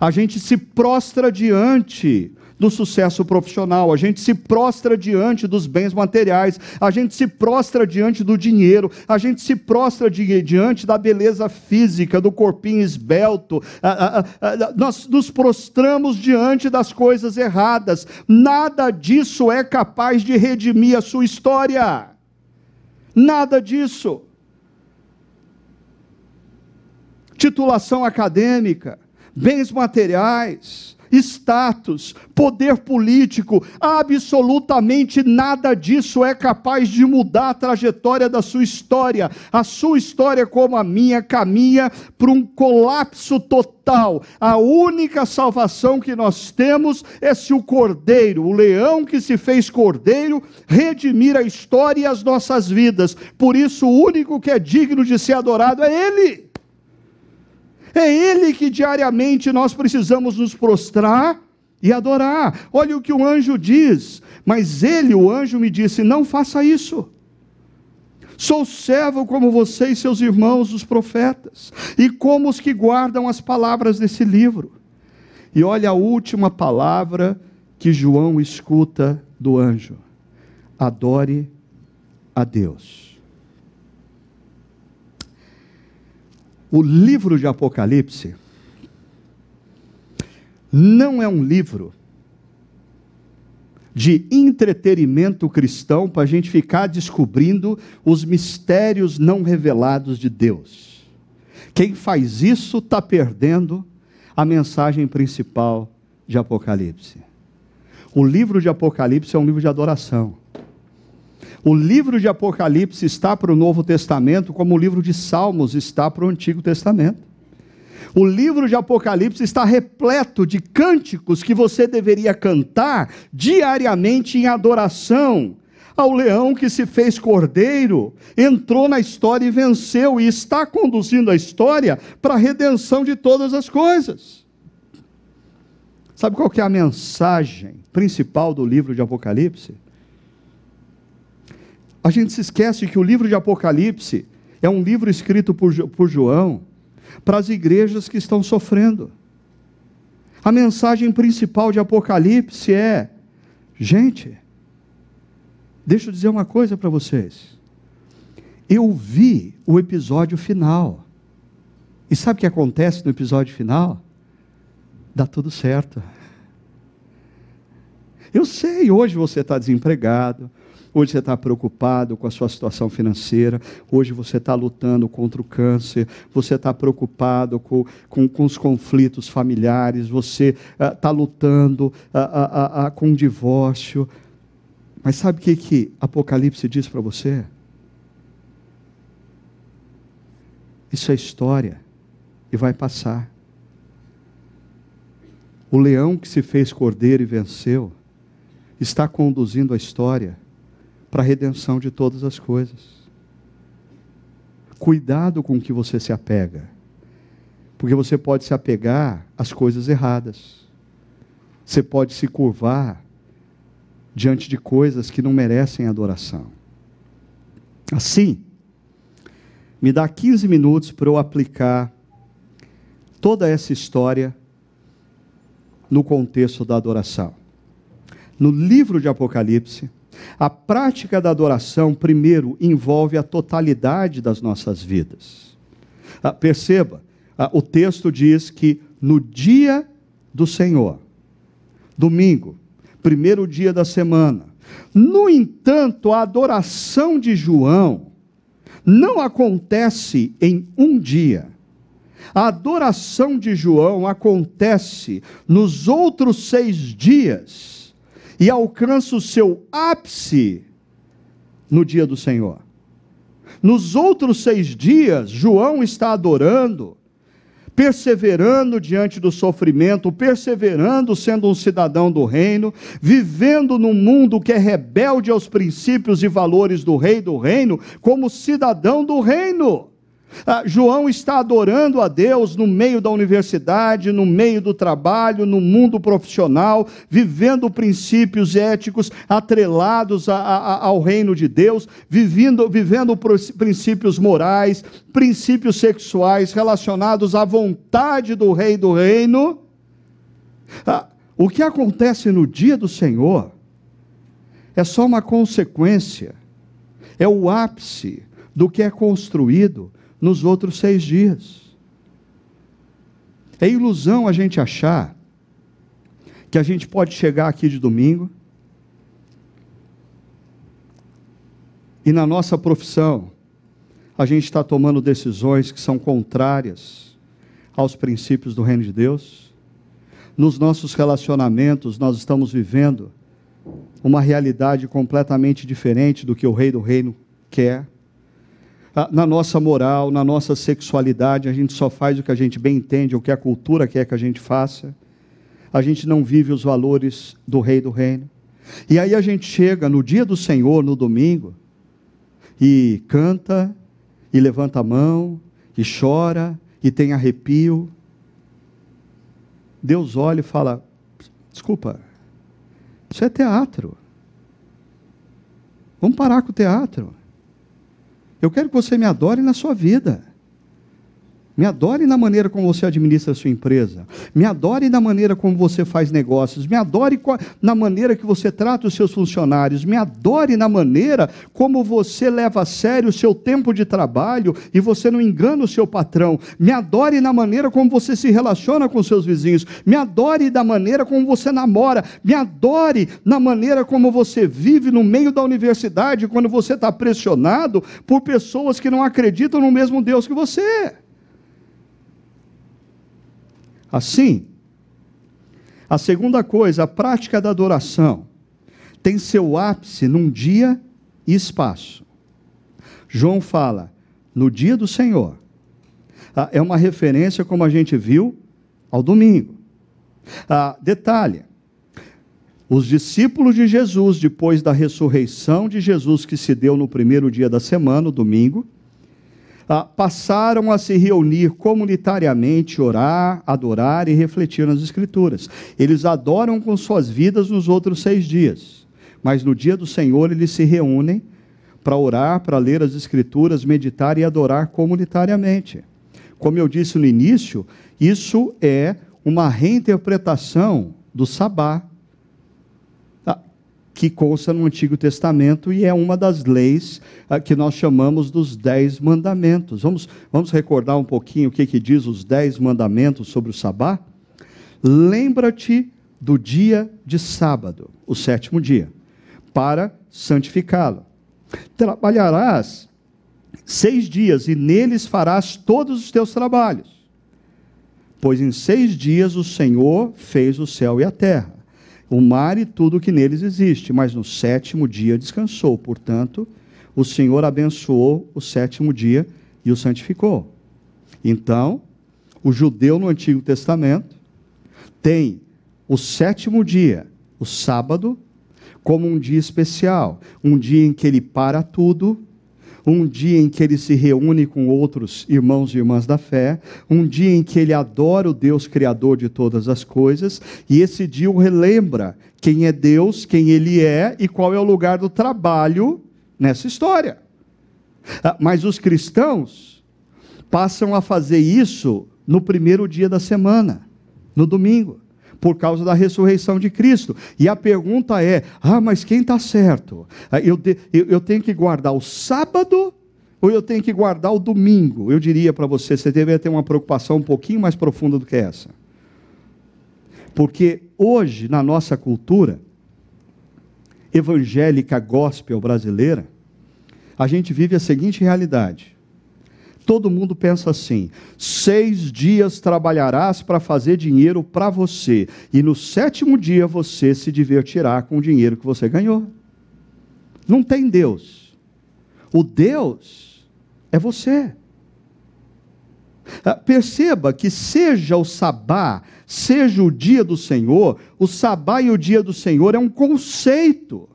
a gente se prostra diante do sucesso profissional, a gente se prostra diante dos bens materiais, a gente se prostra diante do dinheiro, a gente se prostra diante da beleza física, do corpinho esbelto, nós nos prostramos diante das coisas erradas. Nada disso é capaz de redimir a sua história. Nada disso. Titulação acadêmica, bens materiais, status, poder político, absolutamente nada disso é capaz de mudar a trajetória da sua história. A sua história, como a minha, caminha para um colapso total. A única salvação que nós temos é se o cordeiro, o leão que se fez cordeiro, redimir a história e as nossas vidas. Por isso, o único que é digno de ser adorado é Ele. É Ele que diariamente nós precisamos nos prostrar e adorar. Olha o que o anjo diz. Mas ele, o anjo, me disse: Não faça isso. Sou servo como você e seus irmãos, os profetas, e como os que guardam as palavras desse livro. E olha a última palavra que João escuta do anjo: adore a Deus. O livro de Apocalipse não é um livro de entretenimento cristão para a gente ficar descobrindo os mistérios não revelados de Deus. Quem faz isso está perdendo a mensagem principal de Apocalipse. O livro de Apocalipse é um livro de adoração. O livro de Apocalipse está para o Novo Testamento, como o livro de Salmos está para o Antigo Testamento. O livro de Apocalipse está repleto de cânticos que você deveria cantar diariamente em adoração ao leão que se fez cordeiro, entrou na história e venceu, e está conduzindo a história para a redenção de todas as coisas. Sabe qual é a mensagem principal do livro de Apocalipse? A gente se esquece que o livro de Apocalipse é um livro escrito por, por João para as igrejas que estão sofrendo. A mensagem principal de Apocalipse é: gente, deixa eu dizer uma coisa para vocês. Eu vi o episódio final. E sabe o que acontece no episódio final? Dá tudo certo. Eu sei, hoje você está desempregado, Hoje você está preocupado com a sua situação financeira. Hoje você está lutando contra o câncer. Você está preocupado com, com, com, os conflitos familiares. Você está uh, lutando uh, uh, com o divórcio. Mas sabe o que, que Apocalipse diz para você? Isso é história e vai passar. O leão que se fez cordeiro e venceu está conduzindo a história para a redenção de todas as coisas. Cuidado com o que você se apega, porque você pode se apegar às coisas erradas. Você pode se curvar diante de coisas que não merecem adoração. Assim, me dá 15 minutos para eu aplicar toda essa história no contexto da adoração. No livro de Apocalipse, a prática da adoração, primeiro, envolve a totalidade das nossas vidas. Ah, perceba, ah, o texto diz que no dia do Senhor, domingo, primeiro dia da semana. No entanto, a adoração de João não acontece em um dia. A adoração de João acontece nos outros seis dias e alcança o seu ápice no dia do Senhor. Nos outros seis dias, João está adorando, perseverando diante do sofrimento, perseverando sendo um cidadão do reino, vivendo num mundo que é rebelde aos princípios e valores do rei do reino, como cidadão do reino. Ah, João está adorando a Deus no meio da universidade, no meio do trabalho, no mundo profissional, vivendo princípios éticos atrelados a, a, ao reino de Deus, vivendo, vivendo princípios morais, princípios sexuais relacionados à vontade do rei do reino. Ah, o que acontece no dia do Senhor é só uma consequência, é o ápice do que é construído nos outros seis dias. É ilusão a gente achar que a gente pode chegar aqui de domingo e na nossa profissão a gente está tomando decisões que são contrárias aos princípios do reino de Deus. nos nossos relacionamentos nós estamos vivendo uma realidade completamente diferente do que o Rei do Reino quer. Ah, na nossa moral, na nossa sexualidade, a gente só faz o que a gente bem entende, o que a cultura quer que a gente faça. A gente não vive os valores do Rei do Reino. E aí a gente chega no dia do Senhor, no domingo, e canta, e levanta a mão, e chora, e tem arrepio. Deus olha e fala: desculpa, isso é teatro. Vamos parar com o teatro. Eu quero que você me adore na sua vida. Me adore na maneira como você administra a sua empresa. Me adore na maneira como você faz negócios. Me adore na maneira que você trata os seus funcionários. Me adore na maneira como você leva a sério o seu tempo de trabalho e você não engana o seu patrão. Me adore na maneira como você se relaciona com seus vizinhos. Me adore da maneira como você namora. Me adore na maneira como você vive no meio da universidade quando você está pressionado por pessoas que não acreditam no mesmo Deus que você. Assim, a segunda coisa, a prática da adoração, tem seu ápice num dia e espaço. João fala, no dia do Senhor. Ah, é uma referência, como a gente viu, ao domingo. Ah, detalhe: os discípulos de Jesus, depois da ressurreição de Jesus, que se deu no primeiro dia da semana, o domingo, ah, passaram a se reunir comunitariamente, orar, adorar e refletir nas Escrituras. Eles adoram com suas vidas nos outros seis dias, mas no dia do Senhor eles se reúnem para orar, para ler as Escrituras, meditar e adorar comunitariamente. Como eu disse no início, isso é uma reinterpretação do sabá, que consta no Antigo Testamento e é uma das leis uh, que nós chamamos dos Dez Mandamentos. Vamos, vamos recordar um pouquinho o que, que diz os Dez Mandamentos sobre o Sabá? Lembra-te do dia de sábado, o sétimo dia, para santificá-lo. Trabalharás seis dias e neles farás todos os teus trabalhos, pois em seis dias o Senhor fez o céu e a terra o mar e tudo que neles existe, mas no sétimo dia descansou. Portanto, o Senhor abençoou o sétimo dia e o santificou. Então, o judeu no Antigo Testamento tem o sétimo dia, o sábado, como um dia especial, um dia em que ele para tudo um dia em que ele se reúne com outros irmãos e irmãs da fé, um dia em que ele adora o Deus Criador de todas as coisas, e esse dia o relembra quem é Deus, quem ele é e qual é o lugar do trabalho nessa história. Ah, mas os cristãos passam a fazer isso no primeiro dia da semana, no domingo por causa da ressurreição de Cristo. E a pergunta é: ah, mas quem está certo? Ah, eu, eu, eu tenho que guardar o sábado ou eu tenho que guardar o domingo? Eu diria para você: você deveria ter uma preocupação um pouquinho mais profunda do que essa. Porque hoje, na nossa cultura evangélica gospel brasileira, a gente vive a seguinte realidade: Todo mundo pensa assim: seis dias trabalharás para fazer dinheiro para você, e no sétimo dia você se divertirá com o dinheiro que você ganhou. Não tem Deus. O Deus é você. Ah, perceba que seja o sabá, seja o dia do Senhor, o sabá e o dia do Senhor é um conceito.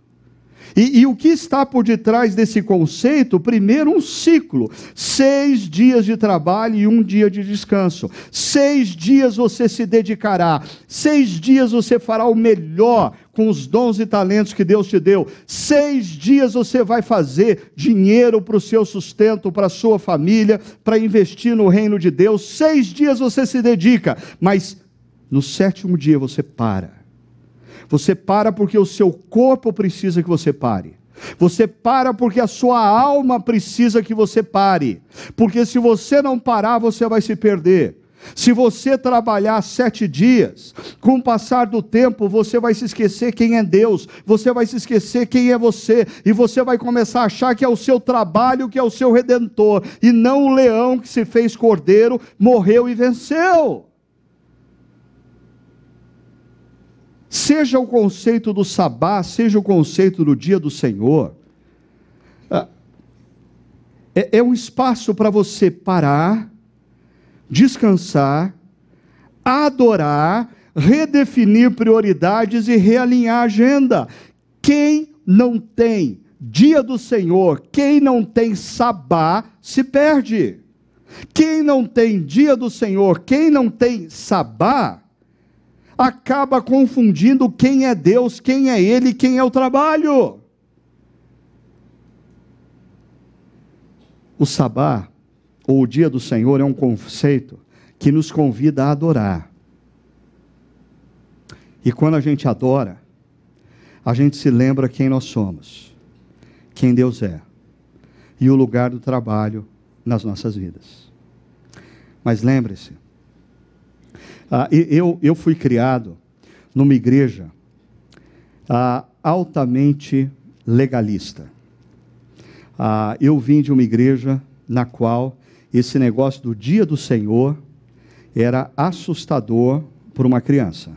E, e, o que está por detrás desse conceito? Primeiro, um ciclo: seis dias de trabalho e um dia de descanso. Seis dias você se dedicará, seis dias você fará o melhor com os dons e talentos que Deus te deu. Seis dias você vai fazer dinheiro para o seu sustento, para a sua família, para investir no reino de Deus. Seis dias você se dedica, mas no sétimo dia você para você para porque o seu corpo precisa que você pare. Você para porque a sua alma precisa que você pare. Porque se você não parar, você vai se perder. Se você trabalhar sete dias, com o passar do tempo, você vai se esquecer quem é Deus, você vai se esquecer quem é você, e você vai começar a achar que é o seu trabalho que é o seu redentor, e não o leão que se fez cordeiro, morreu e venceu. Seja o conceito do sabá, seja o conceito do dia do Senhor, ah, é, é um espaço para você parar, descansar, adorar, redefinir prioridades e realinhar a agenda. Quem não tem dia do Senhor, quem não tem sabá, se perde. Quem não tem dia do Senhor, quem não tem sabá, acaba confundindo quem é Deus, quem é Ele, quem é o trabalho. O sabá, ou o dia do Senhor, é um conceito que nos convida a adorar. E quando a gente adora, a gente se lembra quem nós somos, quem Deus é, e o lugar do trabalho nas nossas vidas. Mas lembre-se, ah, eu, eu fui criado numa igreja ah, altamente legalista. Ah, eu vim de uma igreja na qual esse negócio do dia do Senhor era assustador para uma criança.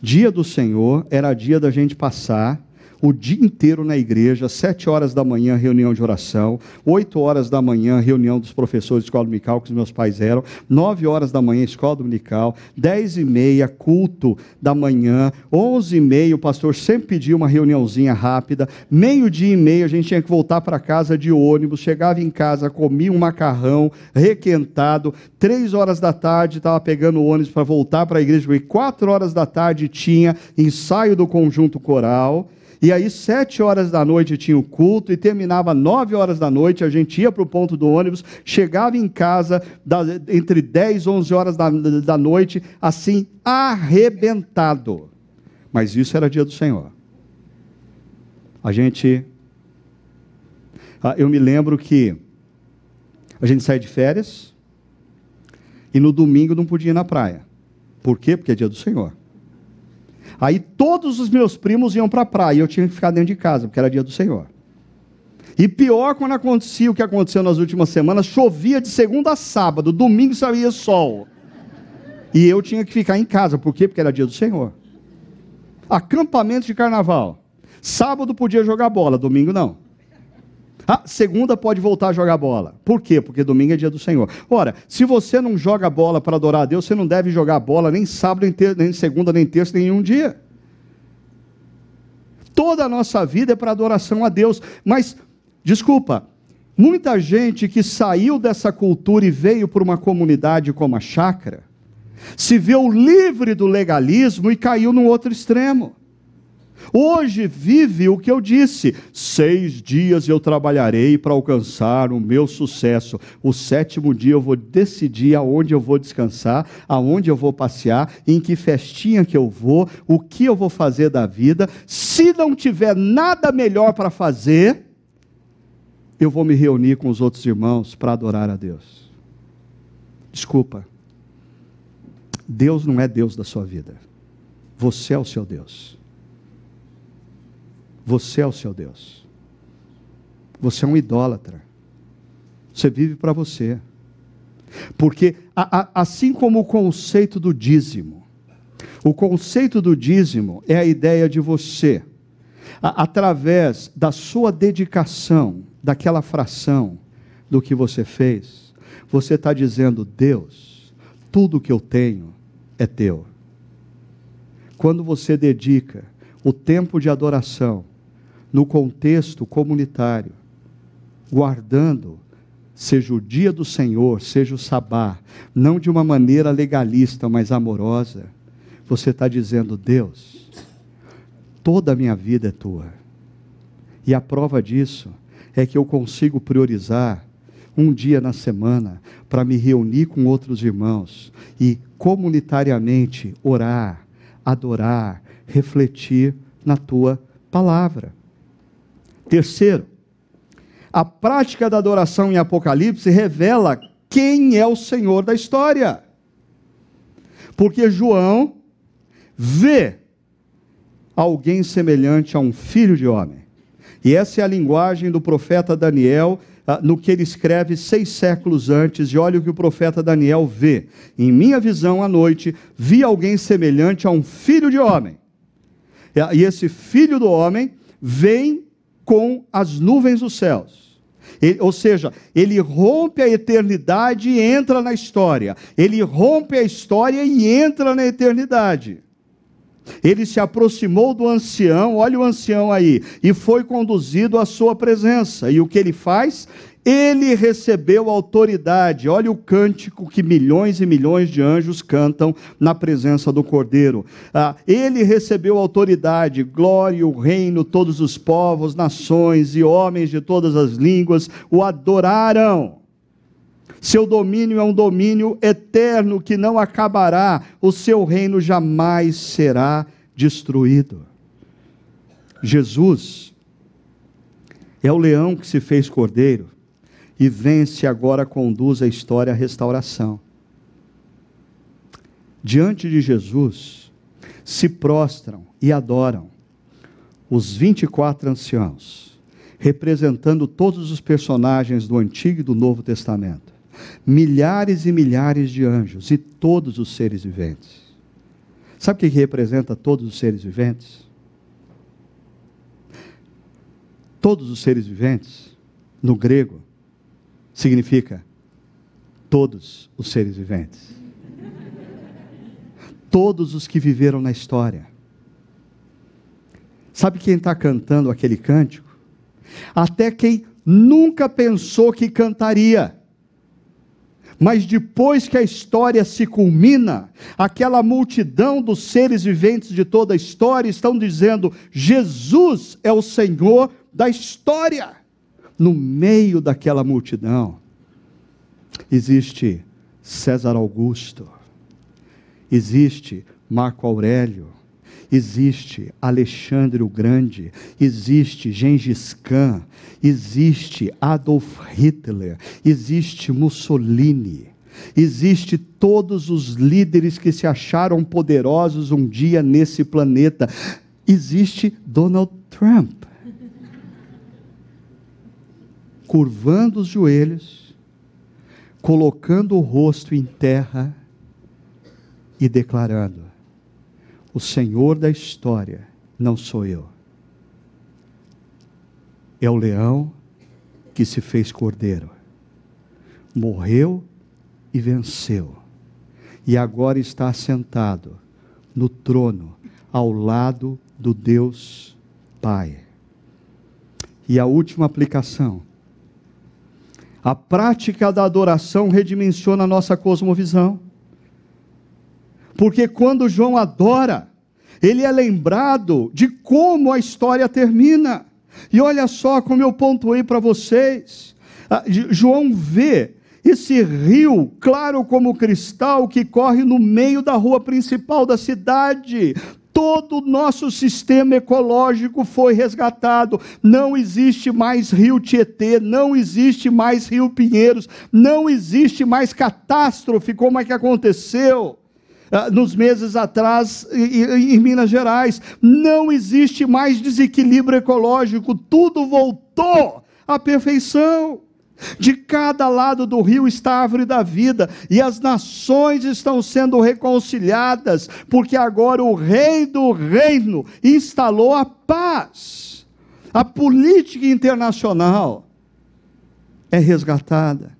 Dia do Senhor era dia da gente passar o dia inteiro na igreja, sete horas da manhã, reunião de oração, oito horas da manhã, reunião dos professores de escola dominical, que os meus pais eram, nove horas da manhã, escola dominical, dez e meia, culto da manhã, onze e meia, o pastor sempre pedia uma reuniãozinha rápida, meio-dia e meia, a gente tinha que voltar para casa de ônibus, chegava em casa, comia um macarrão requentado, três horas da tarde, estava pegando o ônibus para voltar para a igreja, e quatro horas da tarde tinha ensaio do conjunto coral, e aí, sete horas da noite tinha o culto e terminava nove horas da noite. A gente ia para o ponto do ônibus, chegava em casa da, entre dez e onze horas da, da noite, assim, arrebentado. Mas isso era dia do Senhor. A gente. Ah, eu me lembro que a gente saía de férias e no domingo não podia ir na praia. Por quê? Porque é dia do Senhor. Aí todos os meus primos iam para a praia e eu tinha que ficar dentro de casa, porque era dia do Senhor. E pior quando acontecia o que aconteceu nas últimas semanas, chovia de segunda a sábado, domingo saía sol. E eu tinha que ficar em casa, por quê? Porque era dia do Senhor. Acampamento de carnaval. Sábado podia jogar bola, domingo não. Ah, segunda pode voltar a jogar bola. Por quê? Porque domingo é dia do Senhor. Ora, se você não joga bola para adorar a Deus, você não deve jogar bola nem sábado, nem, ter, nem segunda, nem terça, nenhum dia. Toda a nossa vida é para adoração a Deus. Mas, desculpa, muita gente que saiu dessa cultura e veio para uma comunidade como a chácara, se viu livre do legalismo e caiu no outro extremo. Hoje vive o que eu disse: seis dias eu trabalharei para alcançar o meu sucesso. O sétimo dia eu vou decidir aonde eu vou descansar, aonde eu vou passear, em que festinha que eu vou, o que eu vou fazer da vida. Se não tiver nada melhor para fazer, eu vou me reunir com os outros irmãos para adorar a Deus. Desculpa. Deus não é Deus da sua vida. Você é o seu Deus. Você é o seu Deus. Você é um idólatra. Você vive para você. Porque, a, a, assim como o conceito do dízimo, o conceito do dízimo é a ideia de você, a, através da sua dedicação, daquela fração do que você fez, você está dizendo: Deus, tudo que eu tenho é teu. Quando você dedica o tempo de adoração, no contexto comunitário, guardando, seja o dia do Senhor, seja o sabá, não de uma maneira legalista, mas amorosa, você está dizendo: Deus, toda a minha vida é tua. E a prova disso é que eu consigo priorizar um dia na semana para me reunir com outros irmãos e comunitariamente orar, adorar, refletir na tua palavra. Terceiro, a prática da adoração em Apocalipse revela quem é o Senhor da história. Porque João vê alguém semelhante a um filho de homem. E essa é a linguagem do profeta Daniel, ah, no que ele escreve seis séculos antes, e olha o que o profeta Daniel vê. Em minha visão à noite, vi alguém semelhante a um filho de homem. E esse filho do homem vem com as nuvens dos céus. Ele, ou seja, ele rompe a eternidade e entra na história. Ele rompe a história e entra na eternidade. Ele se aproximou do ancião, olha o ancião aí, e foi conduzido à sua presença. E o que ele faz? Ele recebeu autoridade. Olha o cântico que milhões e milhões de anjos cantam na presença do Cordeiro. Ah, ele recebeu autoridade, glória, o reino, todos os povos, nações e homens de todas as línguas o adoraram. Seu domínio é um domínio eterno que não acabará, o seu reino jamais será destruído. Jesus é o leão que se fez cordeiro e vence agora conduz a história à restauração. Diante de Jesus se prostram e adoram os 24 anciãos, representando todos os personagens do Antigo e do Novo Testamento, milhares e milhares de anjos e todos os seres viventes. Sabe o que representa todos os seres viventes? Todos os seres viventes, no grego, significa todos os seres viventes. Todos os que viveram na história. Sabe quem está cantando aquele cântico? Até quem nunca pensou que cantaria. Mas depois que a história se culmina, aquela multidão dos seres viventes de toda a história estão dizendo: Jesus é o Senhor da história no meio daquela multidão, existe César Augusto, existe Marco Aurélio, existe Alexandre o Grande, existe Gengis Khan, existe Adolf Hitler, existe Mussolini, existe todos os líderes que se acharam poderosos um dia nesse planeta, existe Donald Trump curvando os joelhos, colocando o rosto em terra e declarando: O Senhor da história não sou eu. É o leão que se fez cordeiro, morreu e venceu, e agora está assentado no trono ao lado do Deus Pai. E a última aplicação a prática da adoração redimensiona a nossa cosmovisão. Porque quando João adora, ele é lembrado de como a história termina. E olha só como eu pontuei para vocês. Ah, João vê esse rio, claro como cristal, que corre no meio da rua principal da cidade, todo o nosso sistema ecológico foi resgatado. Não existe mais rio Tietê, não existe mais rio Pinheiros, não existe mais catástrofe como é que aconteceu uh, nos meses atrás em Minas Gerais. Não existe mais desequilíbrio ecológico, tudo voltou à perfeição. De cada lado do rio está a árvore da vida, e as nações estão sendo reconciliadas, porque agora o rei do reino instalou a paz. A política internacional é resgatada.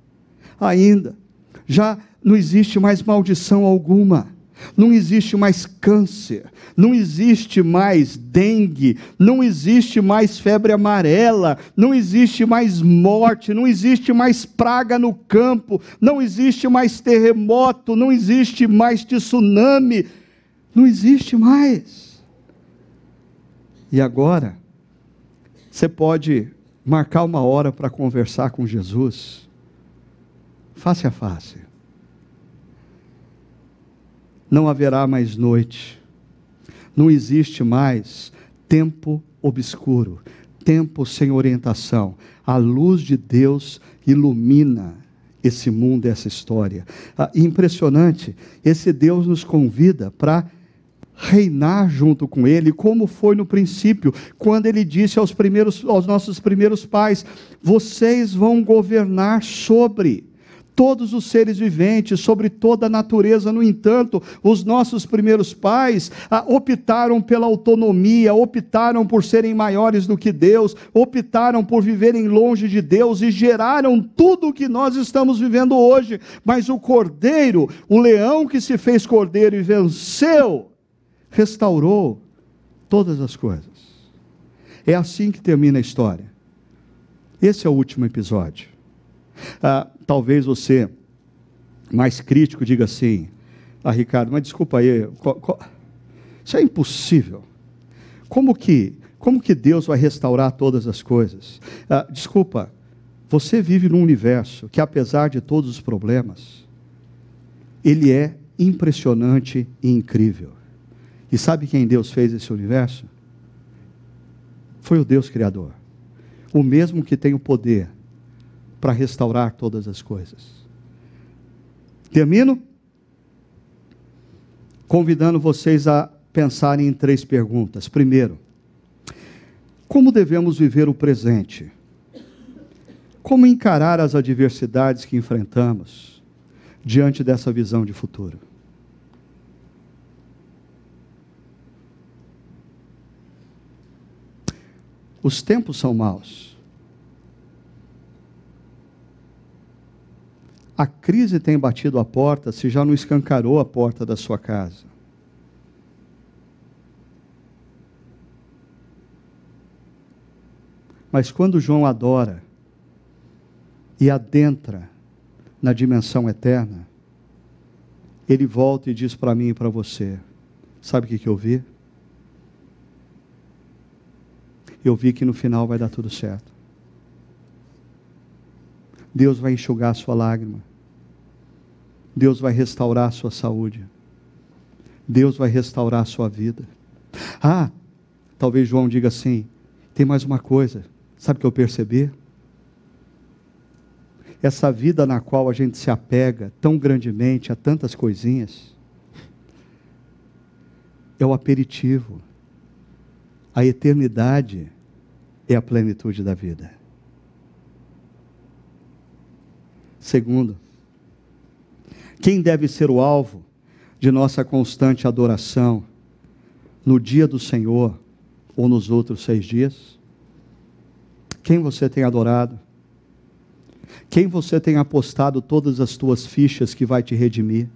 Ainda, já não existe mais maldição alguma não existe mais câncer, não existe mais dengue, não existe mais febre amarela, não existe mais morte, não existe mais praga no campo, não existe mais terremoto, não existe mais tsunami, não existe mais. E agora, você pode marcar uma hora para conversar com Jesus, face a face não haverá mais noite, não existe mais tempo obscuro, tempo sem orientação. A luz de Deus ilumina esse mundo, essa história. Ah, impressionante, esse Deus nos convida para reinar junto com Ele, como foi no princípio, quando Ele disse aos, primeiros, aos nossos primeiros pais: Vocês vão governar sobre todos os seres viventes, sobre toda a natureza. No entanto, os nossos primeiros pais ah, optaram pela autonomia, optaram por serem maiores do que Deus, optaram por viverem longe de Deus e geraram tudo o que nós estamos vivendo hoje. Mas o cordeiro, o leão que se fez cordeiro e venceu, restaurou todas as coisas. É assim que termina a história. Esse é o último episódio. Ah, talvez você, mais crítico, diga assim: Ah, Ricardo, mas desculpa aí, isso é impossível. Como que, como que Deus vai restaurar todas as coisas? Ah, desculpa, você vive num universo que, apesar de todos os problemas, ele é impressionante e incrível. E sabe quem Deus fez esse universo? Foi o Deus Criador. O mesmo que tem o poder para restaurar todas as coisas. Termino convidando vocês a pensarem em três perguntas. Primeiro, como devemos viver o presente? Como encarar as adversidades que enfrentamos diante dessa visão de futuro? Os tempos são maus. A crise tem batido a porta, se já não escancarou a porta da sua casa. Mas quando João adora e adentra na dimensão eterna, ele volta e diz para mim e para você: Sabe o que, que eu vi? Eu vi que no final vai dar tudo certo. Deus vai enxugar a sua lágrima. Deus vai restaurar a sua saúde. Deus vai restaurar a sua vida. Ah, talvez João diga assim: tem mais uma coisa, sabe o que eu percebi? Essa vida na qual a gente se apega tão grandemente a tantas coisinhas, é o aperitivo. A eternidade é a plenitude da vida. Segundo, quem deve ser o alvo de nossa constante adoração no dia do Senhor ou nos outros seis dias? Quem você tem adorado? Quem você tem apostado todas as tuas fichas que vai te redimir?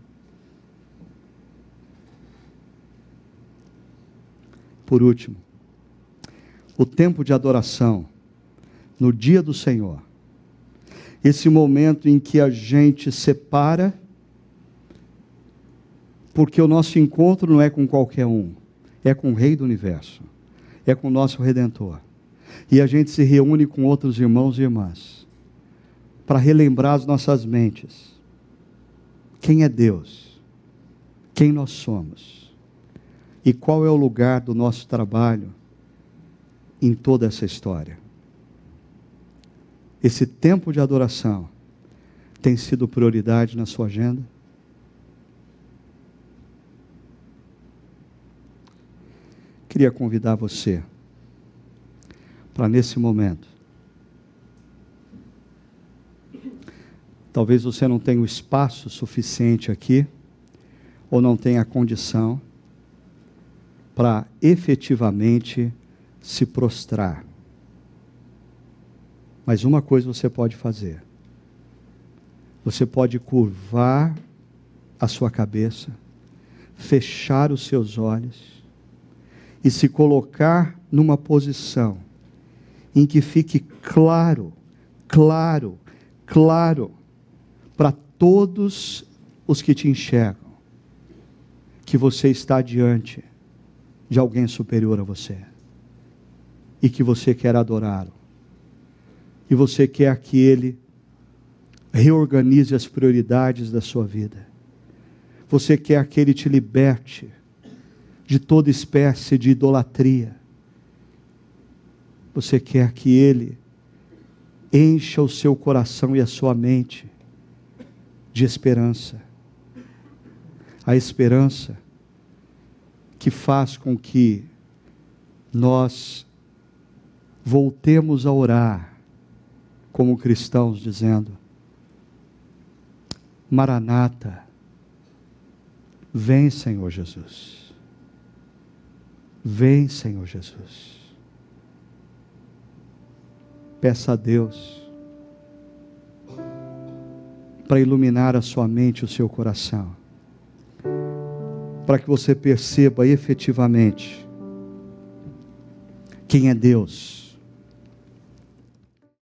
Por último, o tempo de adoração no dia do Senhor esse momento em que a gente separa, porque o nosso encontro não é com qualquer um, é com o Rei do Universo, é com o nosso Redentor. E a gente se reúne com outros irmãos e irmãs para relembrar as nossas mentes. Quem é Deus, quem nós somos? E qual é o lugar do nosso trabalho em toda essa história? Esse tempo de adoração tem sido prioridade na sua agenda? Queria convidar você para nesse momento. Talvez você não tenha o espaço suficiente aqui, ou não tenha a condição para efetivamente se prostrar. Mas uma coisa você pode fazer: você pode curvar a sua cabeça, fechar os seus olhos e se colocar numa posição em que fique claro, claro, claro para todos os que te enxergam que você está diante de alguém superior a você e que você quer adorá-lo e você quer que Ele reorganize as prioridades da sua vida. Você quer que Ele te liberte de toda espécie de idolatria. Você quer que Ele encha o seu coração e a sua mente de esperança. A esperança que faz com que nós voltemos a orar como cristãos, dizendo: Maranata. Vem, Senhor Jesus. Vem, Senhor Jesus. Peça a Deus para iluminar a sua mente, o seu coração, para que você perceba efetivamente quem é Deus